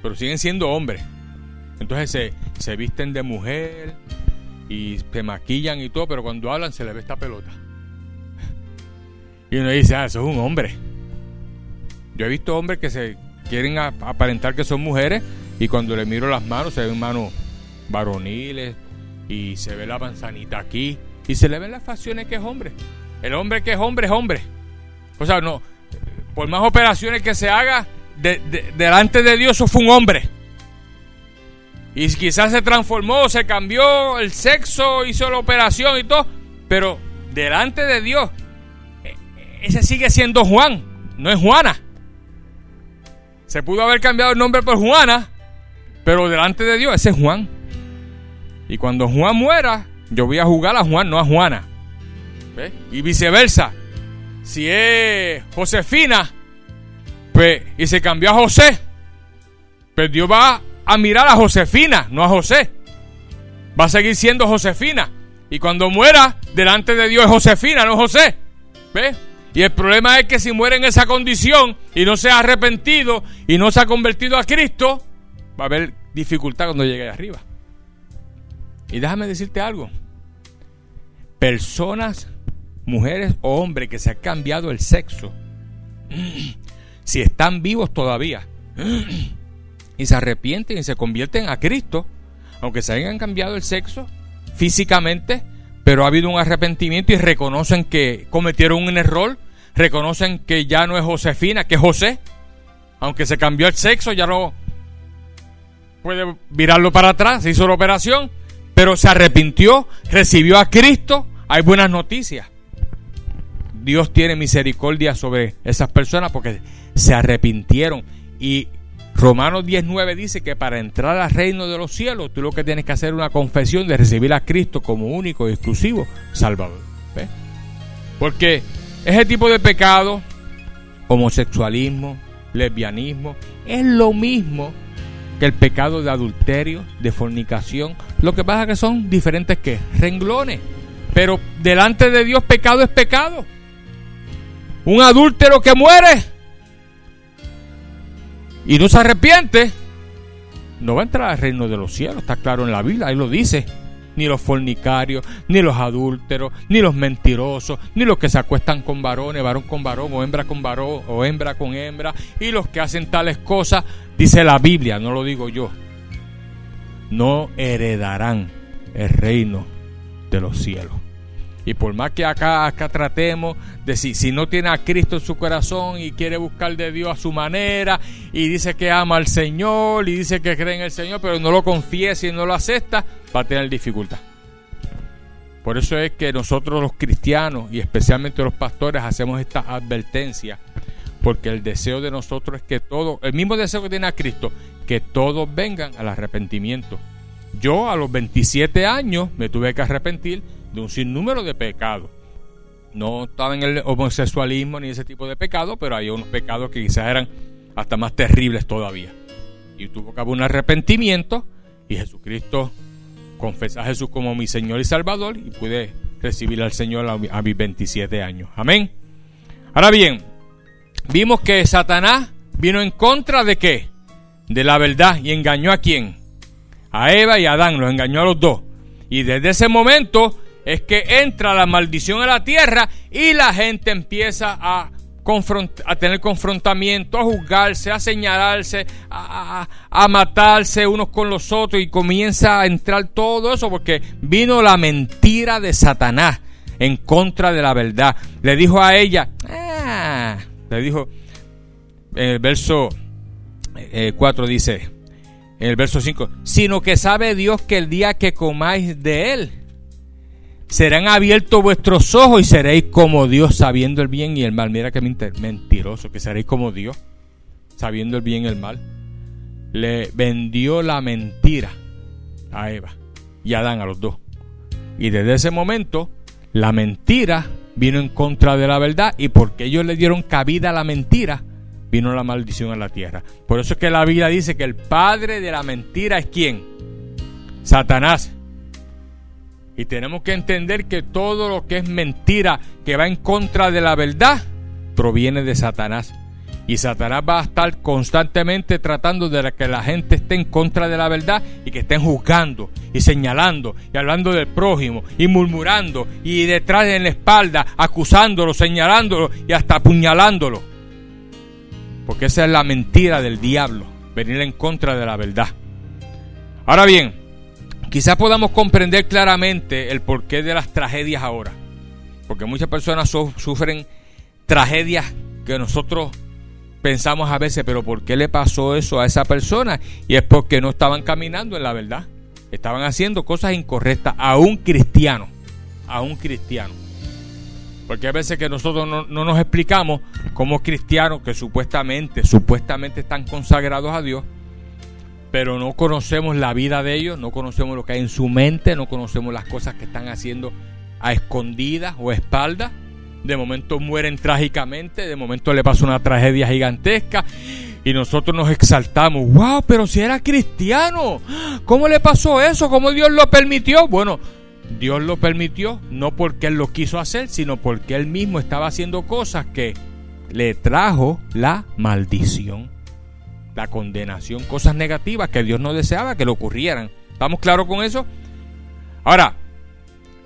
A: Pero siguen siendo hombres. Entonces se, se visten de mujer y se maquillan y todo, pero cuando hablan se les ve esta pelota. *laughs* Y uno dice, ah, eso es un hombre. Yo he visto hombres que se quieren aparentar que son mujeres y cuando le miro las manos se ven manos varoniles, y se ve la manzanita aquí y se le ven las facciones que es hombre. El hombre que es hombre es hombre. O sea, no, por más operaciones que se haga, delante de Dios eso fue un hombre. Y quizás se transformó, se cambió el sexo, hizo la operación y todo, pero delante de Dios, e, ese sigue siendo Juan, no es Juana. Se pudo haber cambiado el nombre por Juana, pero delante de Dios ese es Juan. Y cuando Juan muera, yo voy a jugar a Juan, no a Juana. Y viceversa. Si es Josefina, pues, y se cambió a José, pues Dios va a mirar a Josefina, no a José. Va a seguir siendo Josefina. Y cuando muera, delante de Dios es Josefina, no José. ¿Ves? Y el problema es que si muere en esa condición y no se ha arrepentido y no se ha convertido a Cristo, va a haber dificultad cuando llegue arriba. Y déjame decirte algo. Personas, mujeres o hombres que se han cambiado el sexo, *clears throat* si están vivos todavía *clears throat* y se arrepienten y se convierten a Cristo, aunque se hayan cambiado el sexo físicamente, pero ha habido un arrepentimiento y reconocen que cometieron un error, reconocen que ya no es Josefina, que es José, aunque se cambió el sexo, ya no puede virarlo para atrás, se hizo la operación, pero se arrepintió, recibió a Cristo, hay buenas noticias. Dios tiene misericordia sobre esas personas porque se arrepintieron. Y Romanos 19 dice que para entrar al reino de los cielos, tú lo que tienes que hacer es una confesión de recibir a Cristo como único y exclusivo Salvador. Porque ese tipo de pecado, homosexualismo, lesbianismo, es lo mismo que el pecado de adulterio, de fornicación. Lo que pasa es que son diferentes que renglones. Pero delante de Dios pecado es pecado. Un adúltero que muere y no se arrepiente, no va a entrar al reino de los cielos. Está claro en la Biblia, ahí lo dice ni los fornicarios, ni los adúlteros, ni los mentirosos, ni los que se acuestan con varones, varón con varón, o hembra con varón, o hembra con hembra, y los que hacen tales cosas, dice la Biblia, no lo digo yo, no heredarán el reino de los cielos. Y por más que acá, acá tratemos de si, si no tiene a Cristo en su corazón y quiere buscar de Dios a su manera y dice que ama al Señor y dice que cree en el Señor, pero no lo confiesa y no lo acepta, va a tener dificultad. Por eso es que nosotros los cristianos y especialmente los pastores hacemos esta advertencia, porque el deseo de nosotros es que todo, el mismo deseo que tiene a Cristo, que todos vengan al arrepentimiento. Yo a los 27 años me tuve que arrepentir de un sinnúmero de pecados. No estaba en el homosexualismo ni ese tipo de pecado, pero hay unos pecados que quizás eran hasta más terribles todavía. Y tuvo que haber un arrepentimiento y Jesucristo confesé a Jesús como mi Señor y Salvador y pude recibir al Señor a, mis 27 años. Amén. Ahora bien, vimos que Satanás vino en contra de qué? De la verdad y engañó a quién? A Eva y a Adán, los engañó a los dos. Y desde ese momento es que entra la maldición a la tierra y la gente empieza a, tener confrontamiento, a juzgarse, a señalarse, a, matarse unos con los otros y comienza a entrar todo eso porque vino la mentira de Satanás en contra de la verdad. Le dijo a ella, ah", le dijo en el verso 4 eh, dice, en el verso 5, sino que sabe Dios que el día que comáis de él, serán abiertos vuestros ojos y seréis como Dios sabiendo el bien y el mal. Mira que mentiroso, que seréis como Dios sabiendo el bien y el mal. Le vendió la mentira a Eva y a Adán, a los dos. Y desde ese momento, la mentira vino en contra de la verdad y porque ellos le dieron cabida a la mentira, vino la maldición a la tierra. Por eso es que la Biblia dice que el padre de la mentira es quién? Satanás. Y tenemos que entender que todo lo que es mentira, que va en contra de la verdad, proviene de Satanás. Y Satanás va a estar constantemente tratando de que la gente esté en contra de la verdad y que estén juzgando y señalando y hablando del prójimo y murmurando y detrás en la espalda acusándolo, señalándolo y hasta apuñalándolo. Porque esa es la mentira del diablo, venir en contra de la verdad. Ahora bien, Quizás podamos comprender claramente el porqué de las tragedias ahora. Porque muchas personas sufren tragedias que nosotros pensamos a veces, pero ¿por qué le pasó eso a esa persona? Y es porque no estaban caminando en la verdad. Estaban haciendo cosas incorrectas a un cristiano. A un cristiano. Porque a veces que nosotros no, no nos explicamos cómo cristianos que supuestamente, supuestamente están consagrados a Dios, pero no conocemos la vida de ellos, no conocemos lo que hay en su mente, no conocemos las cosas que están haciendo a escondidas o a espaldas. De momento mueren trágicamente, de momento le pasa una tragedia gigantesca y nosotros nos exaltamos. ¡Wow! Pero si era cristiano, ¿cómo le pasó eso? ¿Cómo Dios lo permitió? Bueno, Dios lo permitió no porque Él lo quiso hacer, sino porque Él mismo estaba haciendo cosas que le trajo la maldición la condenación, cosas negativas que Dios no deseaba que le ocurrieran. ¿Estamos claros con eso? Ahora,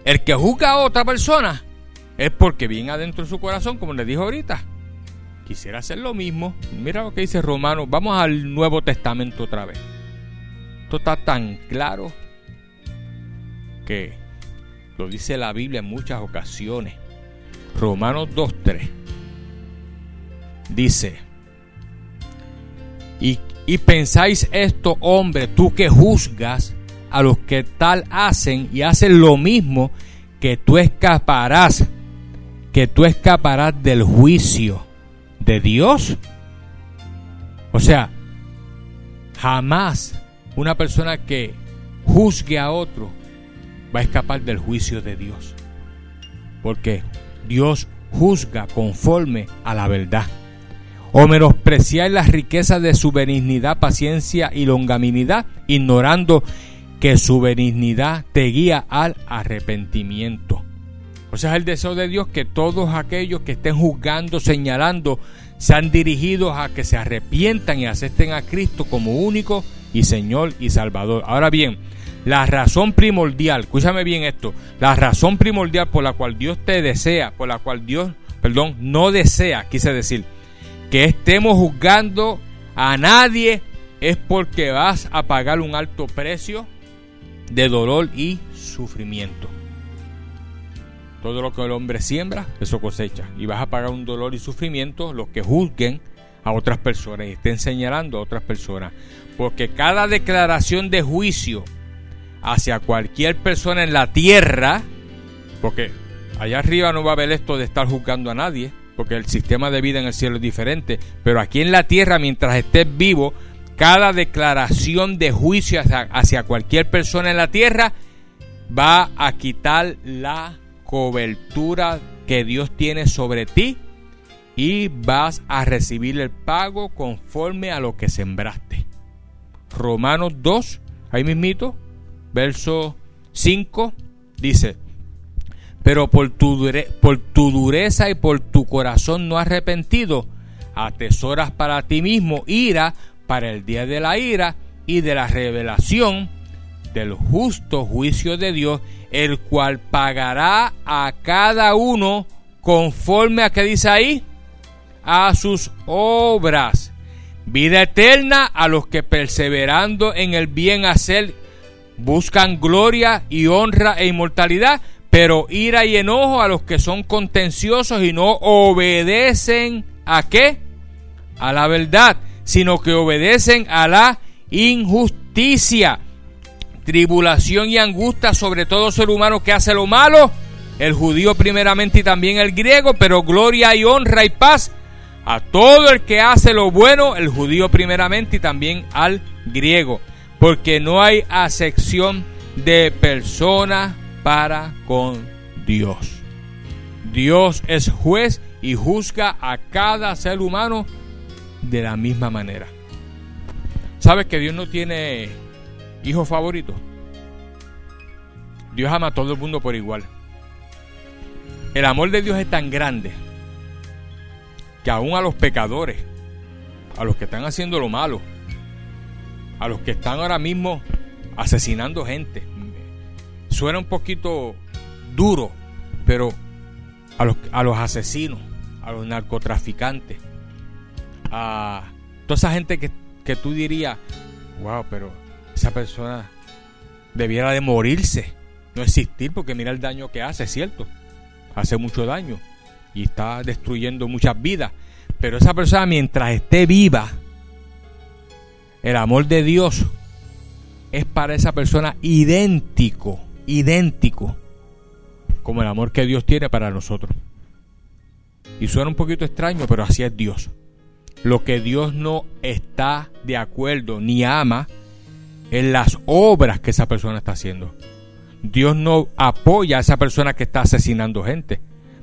A: el que juzga a otra persona es porque viene adentro de su corazón, como le dijo ahorita. Quisiera hacer lo mismo. Mira lo que dice Romano. Vamos al Nuevo Testamento otra vez. Esto está tan claro que lo dice la Biblia en muchas ocasiones. Romanos 2.3 dice, y, pensáis esto, hombre, tú que juzgas a los que tal hacen y hacen lo mismo, que tú escaparás, que tú escaparás del juicio de Dios. O sea, jamás una persona que juzgue a otro va a escapar del juicio de Dios. Porque Dios juzga conforme a la verdad o menospreciar las riquezas de su benignidad, paciencia y longanimidad, ignorando que su benignidad te guía al arrepentimiento. O sea, es el deseo de Dios que todos aquellos que estén juzgando, señalando, sean dirigidos a que se arrepientan y acepten a Cristo como único y Señor y Salvador. Ahora bien, la razón primordial, escúchame bien esto, la razón primordial por la cual Dios te desea, por la cual Dios, perdón, no desea, quise decir, que estemos juzgando a nadie es porque vas a pagar un alto precio de dolor y sufrimiento. Todo lo que el hombre siembra, eso cosecha. Y vas a pagar un dolor y sufrimiento los que juzguen a otras personas y estén señalando a otras personas. Porque cada declaración de juicio hacia cualquier persona en la tierra, porque allá arriba no va a haber esto de estar juzgando a nadie, porque el sistema de vida en el cielo es diferente, pero aquí en la tierra, mientras estés vivo, cada declaración de juicio hacia, cualquier persona en la tierra va a quitar la cobertura que Dios tiene sobre ti y vas a recibir el pago conforme a lo que sembraste. Romanos 2, ahí mismito, verso 5, dice, pero por tu, por tu dureza y por tu corazón no arrepentido, atesoras para ti mismo ira para el día de la ira y de la revelación del justo juicio de Dios, el cual pagará a cada uno conforme a que dice ahí, a sus obras. Vida eterna a los que perseverando en el bien hacer buscan gloria y honra e inmortalidad, pero ira y enojo a los que son contenciosos y no obedecen a qué? A la verdad sino que obedecen a la injusticia. Tribulación y angustia sobre todo ser humano que hace lo malo, el judío primeramente y también el griego, pero gloria y honra y paz a todo el que hace lo bueno, el judío primeramente y también al griego, porque no hay acepción de persona para con Dios. Dios es juez y juzga a cada ser humano de la misma manera. ¿Sabes que Dios no tiene hijos favoritos? Dios ama a todo el mundo por igual. El amor de Dios es tan grande que aún a los pecadores, a los que están haciendo lo malo, a los que están ahora mismo asesinando gente, suena un poquito duro, pero a los, a los asesinos, a los narcotraficantes, a toda esa gente que, que tú dirías, wow, pero esa persona debiera de morirse, no existir, porque mira el daño que hace, ¿cierto? Hace mucho daño y está destruyendo muchas vidas. Pero esa persona mientras esté viva, el amor de Dios es para esa persona idéntico, idéntico, como el amor que Dios tiene para nosotros. Y suena un poquito extraño, pero así es Dios lo que Dios no está de acuerdo ni ama en las obras que esa persona está haciendo. Dios no apoya a esa persona que está asesinando gente.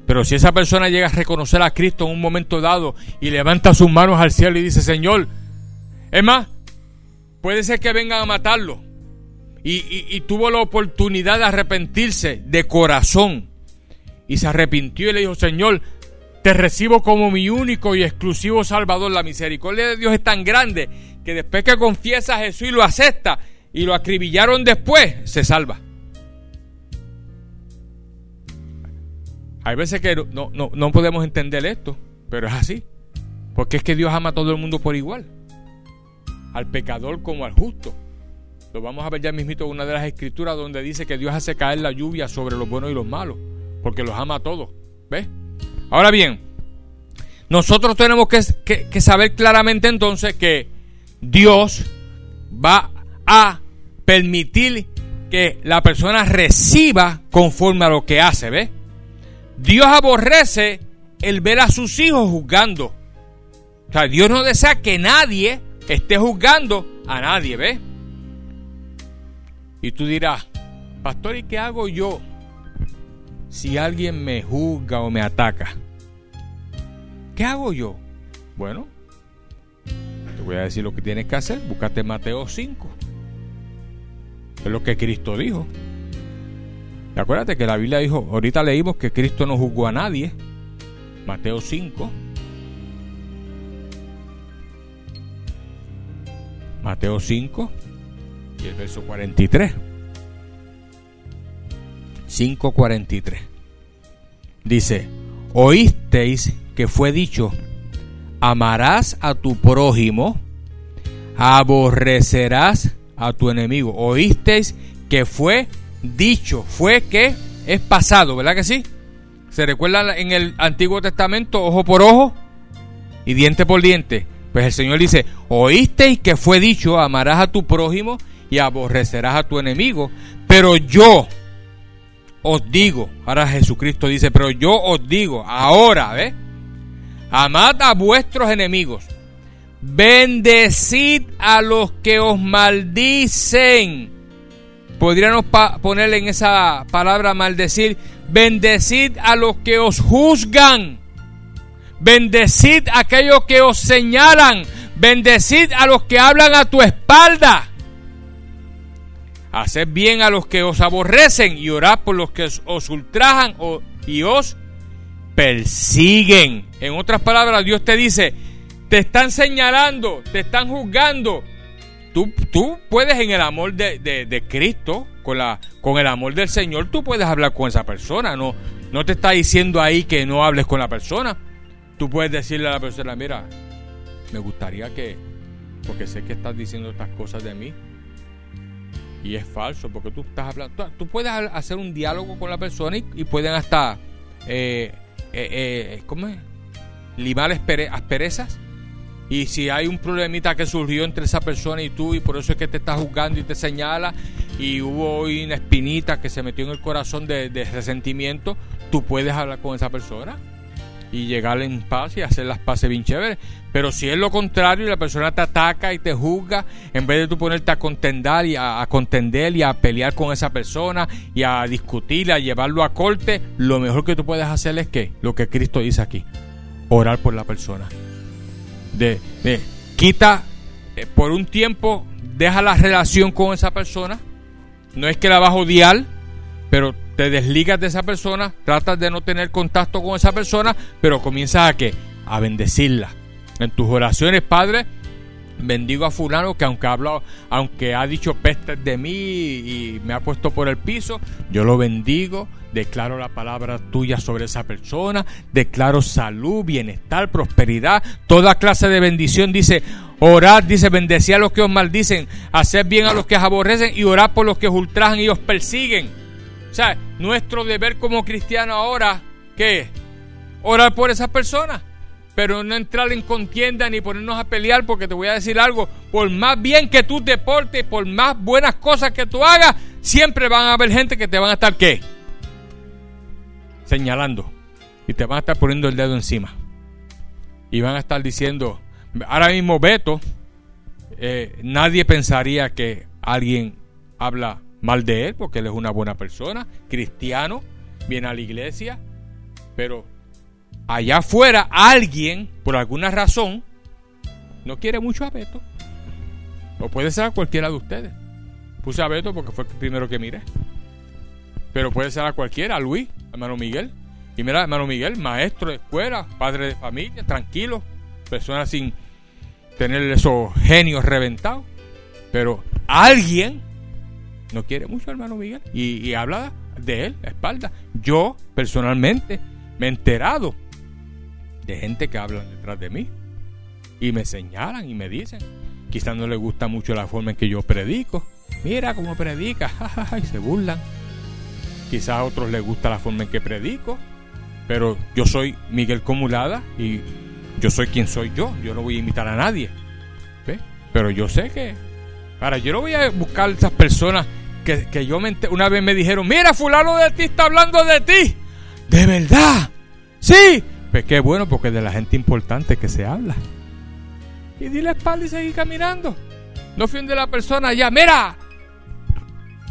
A: Pero si esa persona llega a reconocer a Cristo en un momento dado y levanta sus manos al cielo y dice, Señor, es más, puede ser que vengan a matarlo. Y, tuvo la oportunidad de arrepentirse de corazón. Y se arrepintió y le dijo, Señor, te recibo como mi único y exclusivo Salvador. La misericordia de Dios es tan grande que después que confiesa a Jesús y lo acepta y lo acribillaron después, se salva. Hay veces que no, no, no podemos entender esto, pero es así. Porque es que Dios ama a todo el mundo por igual. Al pecador como al justo. Lo vamos a ver ya mismito en una de las escrituras donde dice que Dios hace caer la lluvia sobre los buenos y los malos. Porque los ama a todos. ¿Ves? Ahora bien, nosotros tenemos que, saber claramente entonces que Dios va a permitir que la persona reciba conforme a lo que hace, ¿ves? Dios aborrece el ver a sus hijos juzgando. O sea, Dios no desea que nadie esté juzgando a nadie, ¿ves? Y tú dirás, pastor, ¿y qué hago yo si alguien me juzga o me ataca? ¿Qué hago yo? Bueno, te voy a decir lo que tienes que hacer. Búscate Mateo 5. Es lo que Cristo dijo. acuérdate que la Biblia dijo, ahorita leímos que Cristo no juzgó a nadie. Mateo 5. Mateo 5 y el verso 43. 5.43. Dice, oísteis que fue dicho, amarás a tu prójimo, aborrecerás a tu enemigo. Oísteis que fue dicho, fue que es pasado, ¿verdad que sí? ¿Se recuerda en el Antiguo Testamento, ojo por ojo y diente por diente? Pues el Señor dice, oísteis que fue dicho, amarás a tu prójimo y aborrecerás a tu enemigo. Pero yo os digo, ahora Jesucristo dice, pero yo os digo, ahora, ¿ves? Amad a vuestros enemigos. Bendecid a los que os maldicen. Podríamos ponerle en esa palabra maldecir. Bendecid a los que os juzgan. Bendecid a aquellos que os señalan. Bendecid a los que hablan a tu espalda. Haced bien a los que os aborrecen y orad por los que os ultrajan y os persiguen. En otras palabras, Dios te dice, te están señalando, te están juzgando. Tú, tú puedes en el amor de, Cristo, con, la, con el amor del Señor, tú puedes hablar con esa persona. No, no te está diciendo ahí que no hables con la persona. Tú puedes decirle a la persona, mira, me gustaría que, porque sé que estás diciendo estas cosas de mí, y es falso, porque tú estás hablando, tú, puedes hacer un diálogo con la persona y, pueden hasta, eh, eh, eh, ¿cómo es? Limar asperezas. Y si hay un problemita que surgió entre esa persona y tú, y por eso es que te está juzgando y te señala, y hubo una espinita que se metió en el corazón de, de resentimiento, tú puedes hablar con esa persona y llegar en paz y hacer las paces bien chéveres. Pero si es lo contrario y la persona te ataca y te juzga, en vez de tú ponerte a contender y a, contender y a pelear con esa persona y a discutir, a llevarlo a corte, lo mejor que tú puedes hacer es que lo que Cristo dice aquí, orar por la persona. De, quita eh, por un tiempo, deja la relación con esa persona. No es que la vas a odiar, pero te desligas de esa persona, tratas de no tener contacto con esa persona, pero comienzas a que a bendecirla. En tus oraciones, Padre, bendigo a fulano que aunque ha hablado, aunque ha dicho pestes de mí y me ha puesto por el piso, yo lo bendigo, declaro la palabra tuya sobre esa persona, declaro salud, bienestar, prosperidad, toda clase de bendición, dice, orad, dice, bendecid a los que os maldicen, hacer bien a los que os aborrecen y orad por los que os ultrajan y os persiguen. O sea, nuestro deber como cristiano ahora, ¿qué? Orar por esas personas. Pero no entrar en contienda ni ponernos a pelear porque te voy a decir algo. Por más bien que tú te portes, por más buenas cosas que tú hagas, siempre van a haber gente que te van a estar ¿qué? Señalando. Y te van a estar poniendo el dedo encima. Y van a estar diciendo, ahora mismo Beto, eh, nadie pensaría que alguien habla mal de él, porque él es una buena persona, cristiano, viene a la iglesia, pero allá afuera alguien, por alguna razón, no quiere mucho a Beto. O puede ser a cualquiera de ustedes. Puse a Beto porque fue el primero que miré. Pero puede ser a cualquiera, a Luis, hermano Miguel. Y mira, hermano Miguel, maestro de escuela, padre de familia, tranquilo, persona sin tener esos genios reventados. Pero alguien no quiere mucho hermano Miguel y, habla de él a espalda. Yo personalmente me he enterado de gente que hablan detrás de mí y me señalan y me dicen, quizás no les gusta mucho la forma en que yo predico. Mira cómo predica, *laughs* y se burlan. Quizás a otros les gusta la forma en que predico, pero yo soy Miguel Comulada y yo soy quien soy yo. Yo no voy a imitar a nadie. Pero yo sé que, para yo no voy a buscar esas personas que, yo me, una vez me dijeron, mira, fulano de ti está hablando de ti. De verdad. Sí. Pues qué bueno, porque de la gente importante que se habla. Y di la espalda y seguí caminando. No fui de la persona allá. Mira.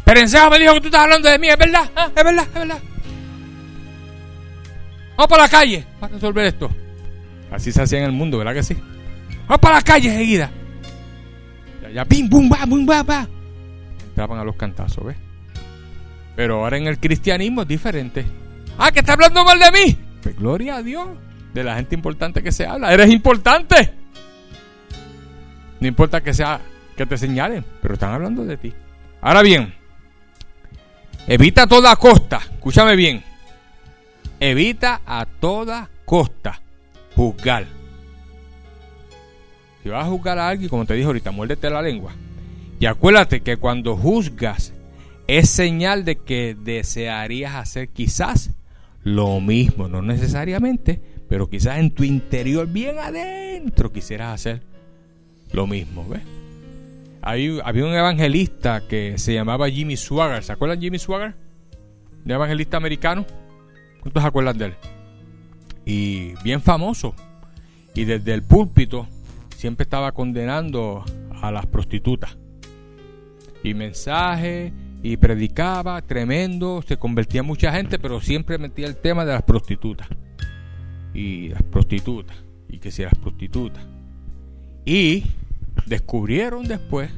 A: Perencejo me dijo que tú estás hablando de mí. Es verdad. Ah, es verdad, es verdad. Vamos para la calle para resolver esto. Así se hacía en el mundo, ¿verdad que sí? Vamos para la calle seguida. Ya, ya, bim, bum, ba, bum, ba, ba entraban a los cantazos, ¿ves? Pero ahora en el cristianismo es diferente. Ah, que está hablando mal de mí. Pues gloria a Dios. De la gente importante que se habla. Eres importante. No importa que sea que te señalen, pero están hablando de ti. Ahora bien, evita a toda costa, escúchame bien. Evita a toda costa juzgar. Si vas a juzgar a alguien, como te dije ahorita, muérdete la lengua. Y acuérdate que cuando juzgas es señal de que desearías hacer quizás lo mismo, no necesariamente, pero quizás en tu interior, bien adentro, quisieras hacer lo mismo, ¿ves? había un evangelista que se llamaba Jimmy Swagger, ¿se acuerdan Jimmy Swagger? Un evangelista americano. ¿Cuántos se acuerdan de él? Y bien famoso. Y desde el púlpito siempre estaba condenando a las prostitutas. Y mensaje, y predicaba, tremendo, se convertía mucha gente, pero siempre metía el tema de las prostitutas. Y las prostitutas, y que si las prostitutas. Y descubrieron después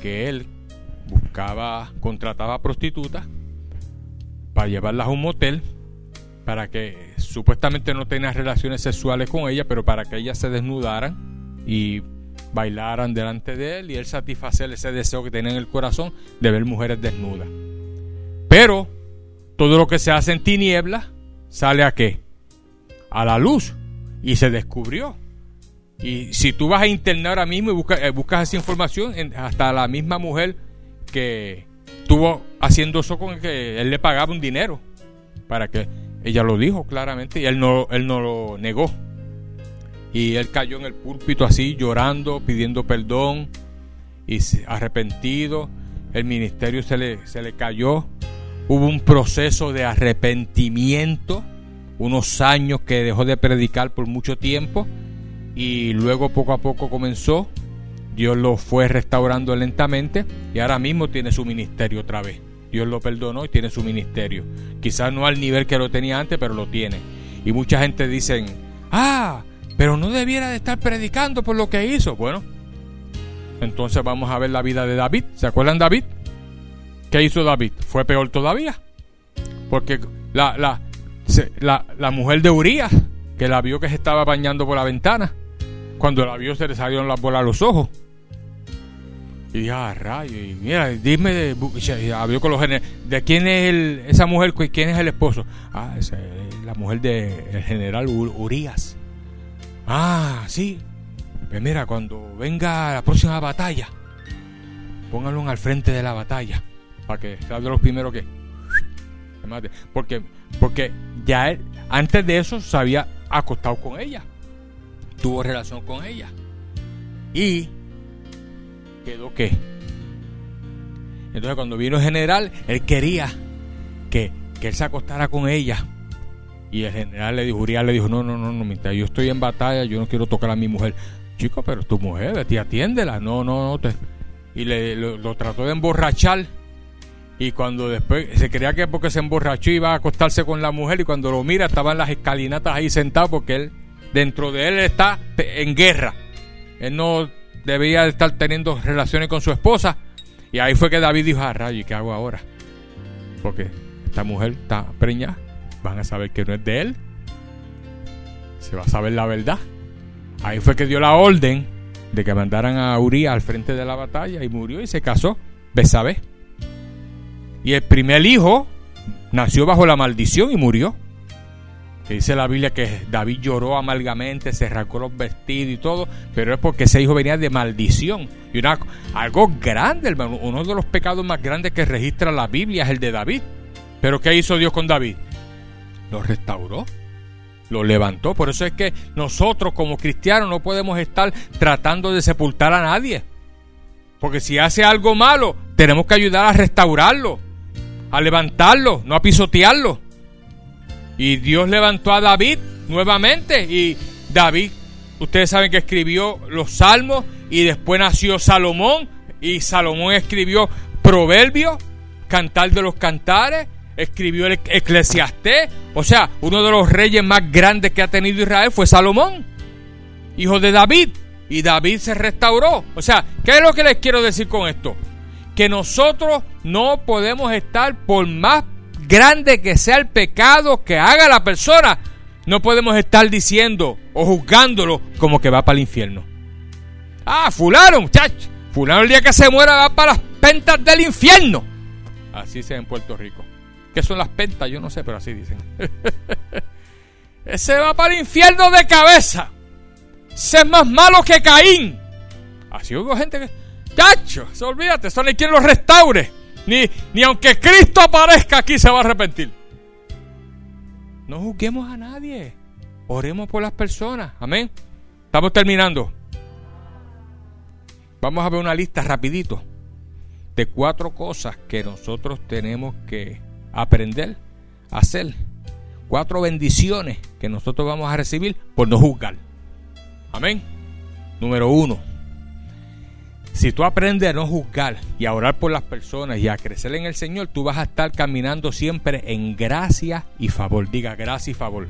A: que él buscaba, contrataba prostitutas para llevarlas a un motel para que supuestamente no tenía relaciones sexuales con ella, pero para que ellas se desnudaran y bailaran delante de él y él satisfacer ese deseo que tenía en el corazón de ver mujeres desnudas. Pero todo lo que se hace en tinieblas sale a qué? A la luz. Y se descubrió. Y si tú vas a internet ahora mismo y buscas, eh, buscas esa información, hasta la misma mujer que estuvo haciendo eso con el que él le pagaba un dinero para que ella lo dijo claramente y él no, él no lo negó. Y él cayó en el púlpito así, llorando, pidiendo perdón y arrepentido. El ministerio se le, se le cayó. Hubo un proceso de arrepentimiento, unos años que dejó de predicar por mucho tiempo y luego poco a poco comenzó. Dios lo fue restaurando lentamente y ahora mismo tiene su ministerio otra vez. Dios lo perdonó y tiene su ministerio. Quizás no al nivel que lo tenía antes, pero lo tiene. Y mucha gente dicen, ah, pero no debiera de estar predicando por lo que hizo. Bueno, entonces vamos a ver la vida de David. ¿Se acuerdan David? ¿Qué hizo David? Fue peor todavía. Porque la, la, la, la mujer de Urias, que la vio que se estaba bañando por la ventana, cuando la vio se le salieron las bolas a los ojos. Y dije, ah, rayo, y mira, dime, de, con los ¿de quién es el, esa mujer? ¿Quién es el esposo? Ah, esa es la mujer del general Urias. Ah, sí. Pues mira, cuando venga la próxima batalla, póngalo al frente de la batalla, para que sea de los primeros que mate. Porque, porque ya él, antes de eso, se había acostado con ella, tuvo relación con ella. Y quedó qué. Entonces cuando vino el general, él quería que, él se acostara con ella. Y el general le dijo, Uriah le dijo, no, no, no, no, mientras yo estoy en batalla, yo no quiero tocar a mi mujer. Chico, pero tu mujer, vete, atiéndela. No, no, no. Te... Y le, lo, trató de emborrachar. Y cuando después se creía que porque se emborrachó iba a acostarse con la mujer y cuando lo mira estaban las escalinatas ahí sentado porque él, dentro de él está en guerra. Él no debía estar teniendo relaciones con su esposa. Y ahí fue que David dijo, ah, rayo, ¿y qué hago ahora? Porque esta mujer está preñada, van a saber que no es de él. Se va a saber la verdad. Ahí fue que dio la orden de que mandaran a Uriah al frente de la batalla y murió y se casó Besabé. Y el primer hijo nació bajo la maldición y murió dice la Biblia que David lloró amargamente, se arrancó los vestidos y todo, pero es porque ese hijo venía de maldición. Y una, algo grande, hermano, uno de los pecados más grandes que registra la Biblia es el de David. Pero ¿qué hizo Dios con David? Lo restauró, lo levantó. Por eso es que nosotros como cristianos no podemos estar tratando de sepultar a nadie. Porque si hace algo malo, tenemos que ayudar a restaurarlo, a levantarlo, no a pisotearlo. Y Dios levantó a David nuevamente. Y David, ustedes saben que escribió los salmos. Y después nació Salomón. Y Salomón escribió Proverbios, Cantar de los Cantares. Escribió el Eclesiastés. O sea, uno de los reyes más grandes que ha tenido Israel fue Salomón, hijo de David. Y David se restauró. O sea, ¿qué es lo que les quiero decir con esto? Que nosotros no podemos estar por más grande que sea el pecado que haga la persona, no podemos estar diciendo o juzgándolo como que va para el infierno. Ah, fulano, muchacho. Fulano el día que se muera va para las pentas del infierno. Así se en Puerto Rico. ¿Qué son las pentas? Yo no sé, pero así dicen. *laughs* Ese va para el infierno de cabeza. Ese es más malo que Caín. Así hubo gente que... Chacho, olvídate, eso ni quien lo restaure. Ni, ni aunque Cristo aparezca aquí se va a arrepentir. No juzguemos a nadie. Oremos por las personas. Amén. Estamos terminando. Vamos a ver una lista rapidito de cuatro cosas que nosotros tenemos que aprender a hacer. Cuatro bendiciones que nosotros vamos a recibir por no juzgar. Amén. Número uno. Si tú aprendes a no juzgar y a orar por las personas y a crecer en el Señor, tú vas a estar caminando siempre en gracia y favor. Diga gracia y favor.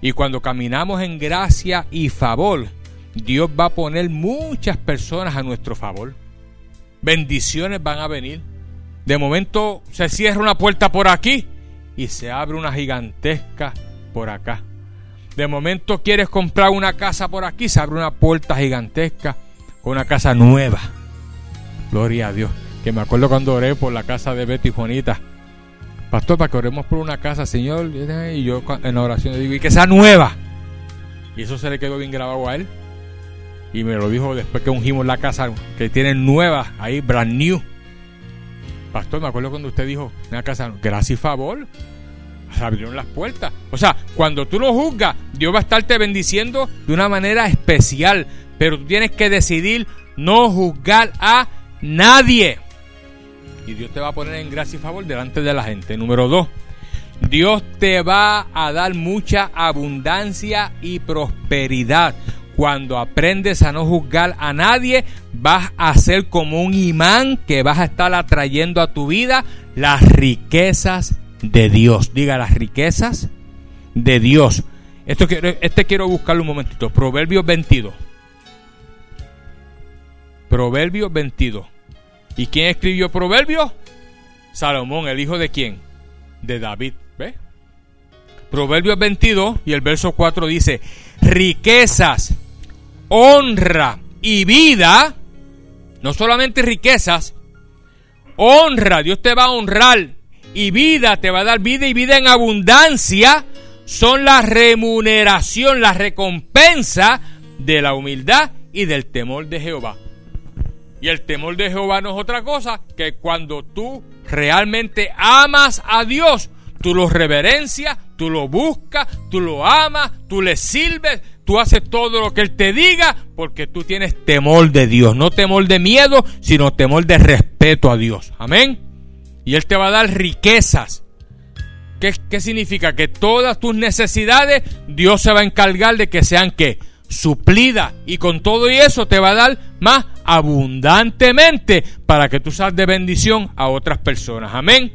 A: Y cuando caminamos en gracia y favor, Dios va a poner muchas personas a nuestro favor. Bendiciones van a venir. De momento se cierra una puerta por aquí y se abre una gigantesca por acá. De momento quieres comprar una casa por aquí, se abre una puerta gigantesca con una casa nueva. Gloria a Dios. Que me acuerdo cuando oré por la casa de Betty y Juanita. Pastor, para que oremos por una casa, Señor. Y yo en la oración le digo, y que sea nueva. Y eso se le quedó bien grabado a él. Y me lo dijo después que ungimos la casa que tiene nueva, ahí, brand new. Pastor, me acuerdo cuando usted dijo, una casa, gracias y favor. Abrieron las puertas. O sea, cuando tú lo juzgas, Dios va a estarte bendiciendo de una manera especial. Pero tú tienes que decidir no juzgar a nadie. Y Dios te va a poner en gracia y favor delante de la gente. Número dos, Dios te va a dar mucha abundancia y prosperidad. Cuando aprendes a no juzgar a nadie, vas a ser como un imán que vas a estar atrayendo a tu vida las riquezas de Dios. Diga las riquezas de Dios. Esto quiero, este quiero buscarlo un momentito. Proverbios 22. Proverbios 22. ¿Y quién escribió Proverbios? Salomón, el hijo de quién? De David. ¿Ve? Proverbios 22 y el verso 4 dice, riquezas honra y vida, no solamente riquezas, honra, Dios te va a honrar y vida, te va a dar vida y vida en abundancia, son la remuneración, la recompensa de la humildad y del temor de Jehová. Y el temor de Jehová no es otra cosa que cuando tú realmente amas a Dios, tú lo reverencias, tú lo buscas, tú lo amas, tú le sirves, Tú haces todo lo que Él te diga porque tú tienes temor de Dios. No temor de miedo, sino temor de respeto a Dios. Amén. Y Él te va a dar riquezas. ¿Qué, significa? Que todas tus necesidades Dios se va a encargar de que sean que suplidas. Y con todo y eso te va a dar más abundantemente para que tú seas de bendición a otras personas. Amén.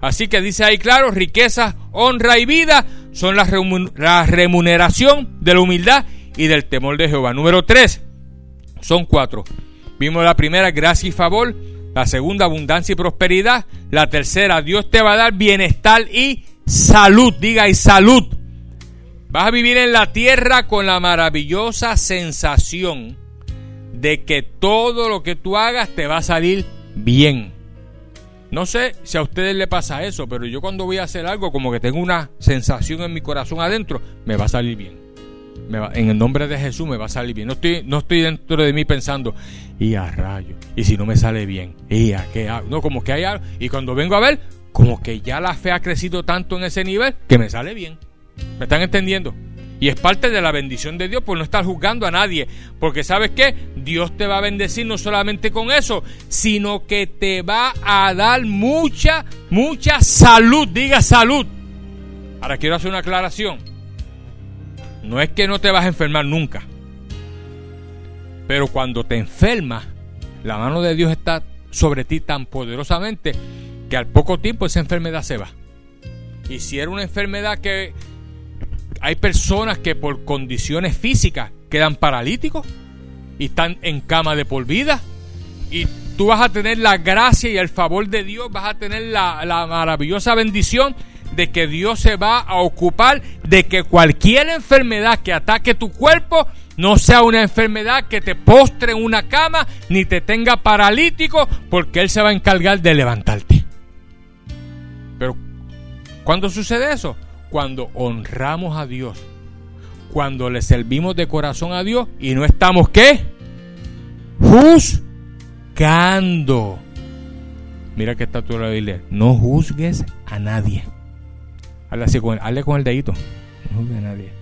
A: Así que dice ahí claro, riqueza, honra y vida son la, remuneración de la humildad y del temor de Jehová. Número tres, son cuatro. Vimos la primera, gracia y favor. La segunda, abundancia y prosperidad. La tercera, Dios te va a dar bienestar y salud. Diga, y salud. Vas a vivir en la tierra con la maravillosa sensación de que todo lo que tú hagas te va a salir bien. No sé si a ustedes le pasa eso, pero yo cuando voy a hacer algo, como que tengo una sensación en mi corazón adentro, me va a salir bien. en el nombre de Jesús me va a salir bien. No estoy, no estoy dentro de mí pensando, y a rayo, y si no me sale bien, y a qué hago. No, como que hay algo. Y cuando vengo a ver, como que ya la fe ha crecido tanto en ese nivel que me sale bien. ¿Me están entendiendo? Y es parte de la bendición de Dios por no estar juzgando a nadie. Porque sabes qué? Dios te va a bendecir no solamente con eso, sino que te va a dar mucha, mucha salud. Diga salud. Ahora quiero hacer una aclaración. No es que no te vas a enfermar nunca. Pero cuando te enfermas, la mano de Dios está sobre ti tan poderosamente que al poco tiempo esa enfermedad se va. Y si era una enfermedad que hay personas que por condiciones físicas quedan paralíticos y están en cama de por vida. Y tú vas a tener la gracia y el favor de Dios, vas a tener la, la maravillosa bendición de que Dios se va a ocupar de que cualquier enfermedad que ataque tu cuerpo no sea una enfermedad que te postre en una cama ni te tenga paralítico, porque Él se va a encargar de levantarte. Pero, ¿cuándo sucede eso? Cuando honramos a Dios, cuando le servimos de corazón a Dios y no estamos qué? Juzgando. Mira que está tu la Biblia. No juzgues a nadie. Hazle así con el, hazle con el dedito. No juzgue a nadie.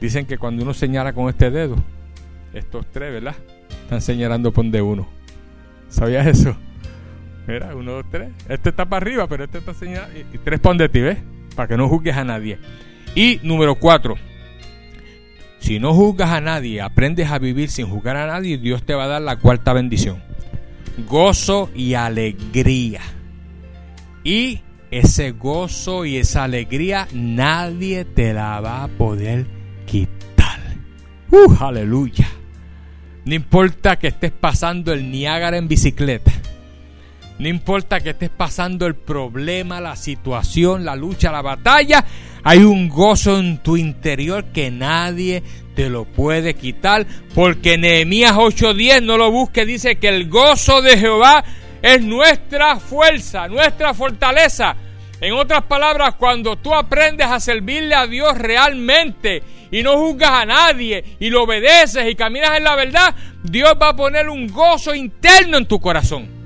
A: Dicen que cuando uno señala con este dedo, estos tres, ¿verdad? Están señalando por de uno. ¿Sabías eso? Mira, uno, dos, tres. Este está para arriba, pero este está señalando. Y, tres pon de ti, ¿ves? Para que no juzgues a nadie. Y número cuatro. Si no juzgas a nadie, aprendes a vivir sin juzgar a nadie, Dios te va a dar la cuarta bendición. Gozo y alegría. Y ese gozo y esa alegría nadie te la va a poder quitar. ¡Uh, aleluya! No importa que estés pasando el Niágara en bicicleta. No importa que estés pasando el problema, la situación, la lucha, la batalla. Hay un gozo en tu interior que nadie te lo puede quitar. Porque Nehemías 8:10 no lo busque. Dice que el gozo de Jehová es nuestra fuerza, nuestra fortaleza. En otras palabras, cuando tú aprendes a servirle a Dios realmente y no juzgas a nadie y lo obedeces y caminas en la verdad, Dios va a poner un gozo interno en tu corazón.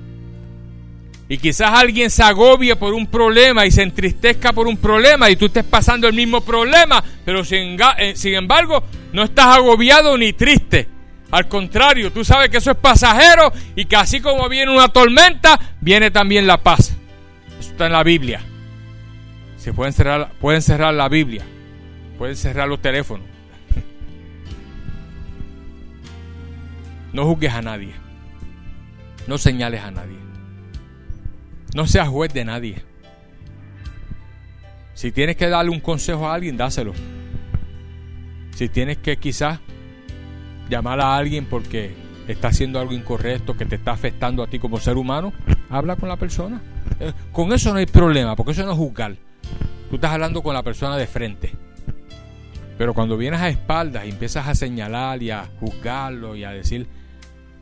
A: Y quizás alguien se agobie por un problema y se entristezca por un problema y tú estés pasando el mismo problema, pero sin, eh, sin embargo no estás agobiado ni triste. Al contrario, tú sabes que eso es pasajero y que así como viene una tormenta, viene también la paz. Eso está en la Biblia. Se pueden cerrar, pueden cerrar la Biblia, pueden cerrar los teléfonos. *laughs* No juzgues a nadie. No señales a nadie. No seas juez de nadie. Si tienes que darle un consejo a alguien, dáselo. Si tienes que quizás llamar a alguien porque está haciendo algo incorrecto que te está afectando a ti como ser humano, habla con la persona. Eh, con eso no hay problema, porque eso no es juzgar. Tú estás hablando con la persona de frente. Pero cuando vienes a espaldas y empiezas a señalar y a juzgarlo y a decir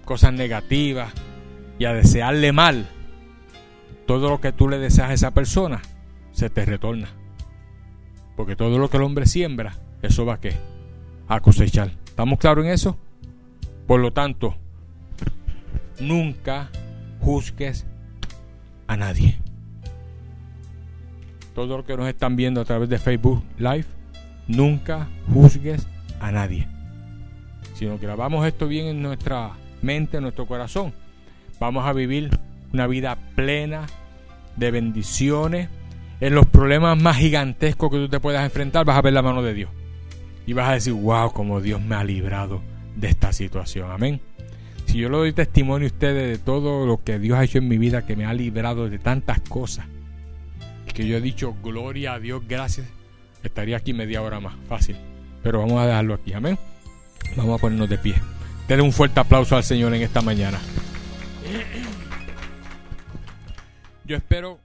A: cosas negativas y a desearle mal, todo lo que tú le deseas a esa persona se te retorna. Porque todo lo que el hombre siembra, eso va a qué? A cosechar. ¿Estamos claros en eso? Por lo tanto, nunca juzgues a nadie todo lo que nos están viendo a través de Facebook Live, nunca juzgues a nadie. Sino que grabamos esto bien en nuestra mente, en nuestro corazón. Vamos a vivir una vida plena de bendiciones. En los problemas más gigantescos que tú te puedas enfrentar, vas a ver la mano de Dios. Y vas a decir, wow, como Dios me ha librado de esta situación. Amén. Si yo le doy testimonio a ustedes de todo lo que Dios ha hecho en mi vida, que me ha librado de tantas cosas, que yo he dicho gloria a Dios, gracias, estaría aquí media hora más, fácil. Pero vamos a dejarlo aquí, amén. Vamos a ponernos de pie. Denle un fuerte aplauso al Señor en esta mañana. Yo espero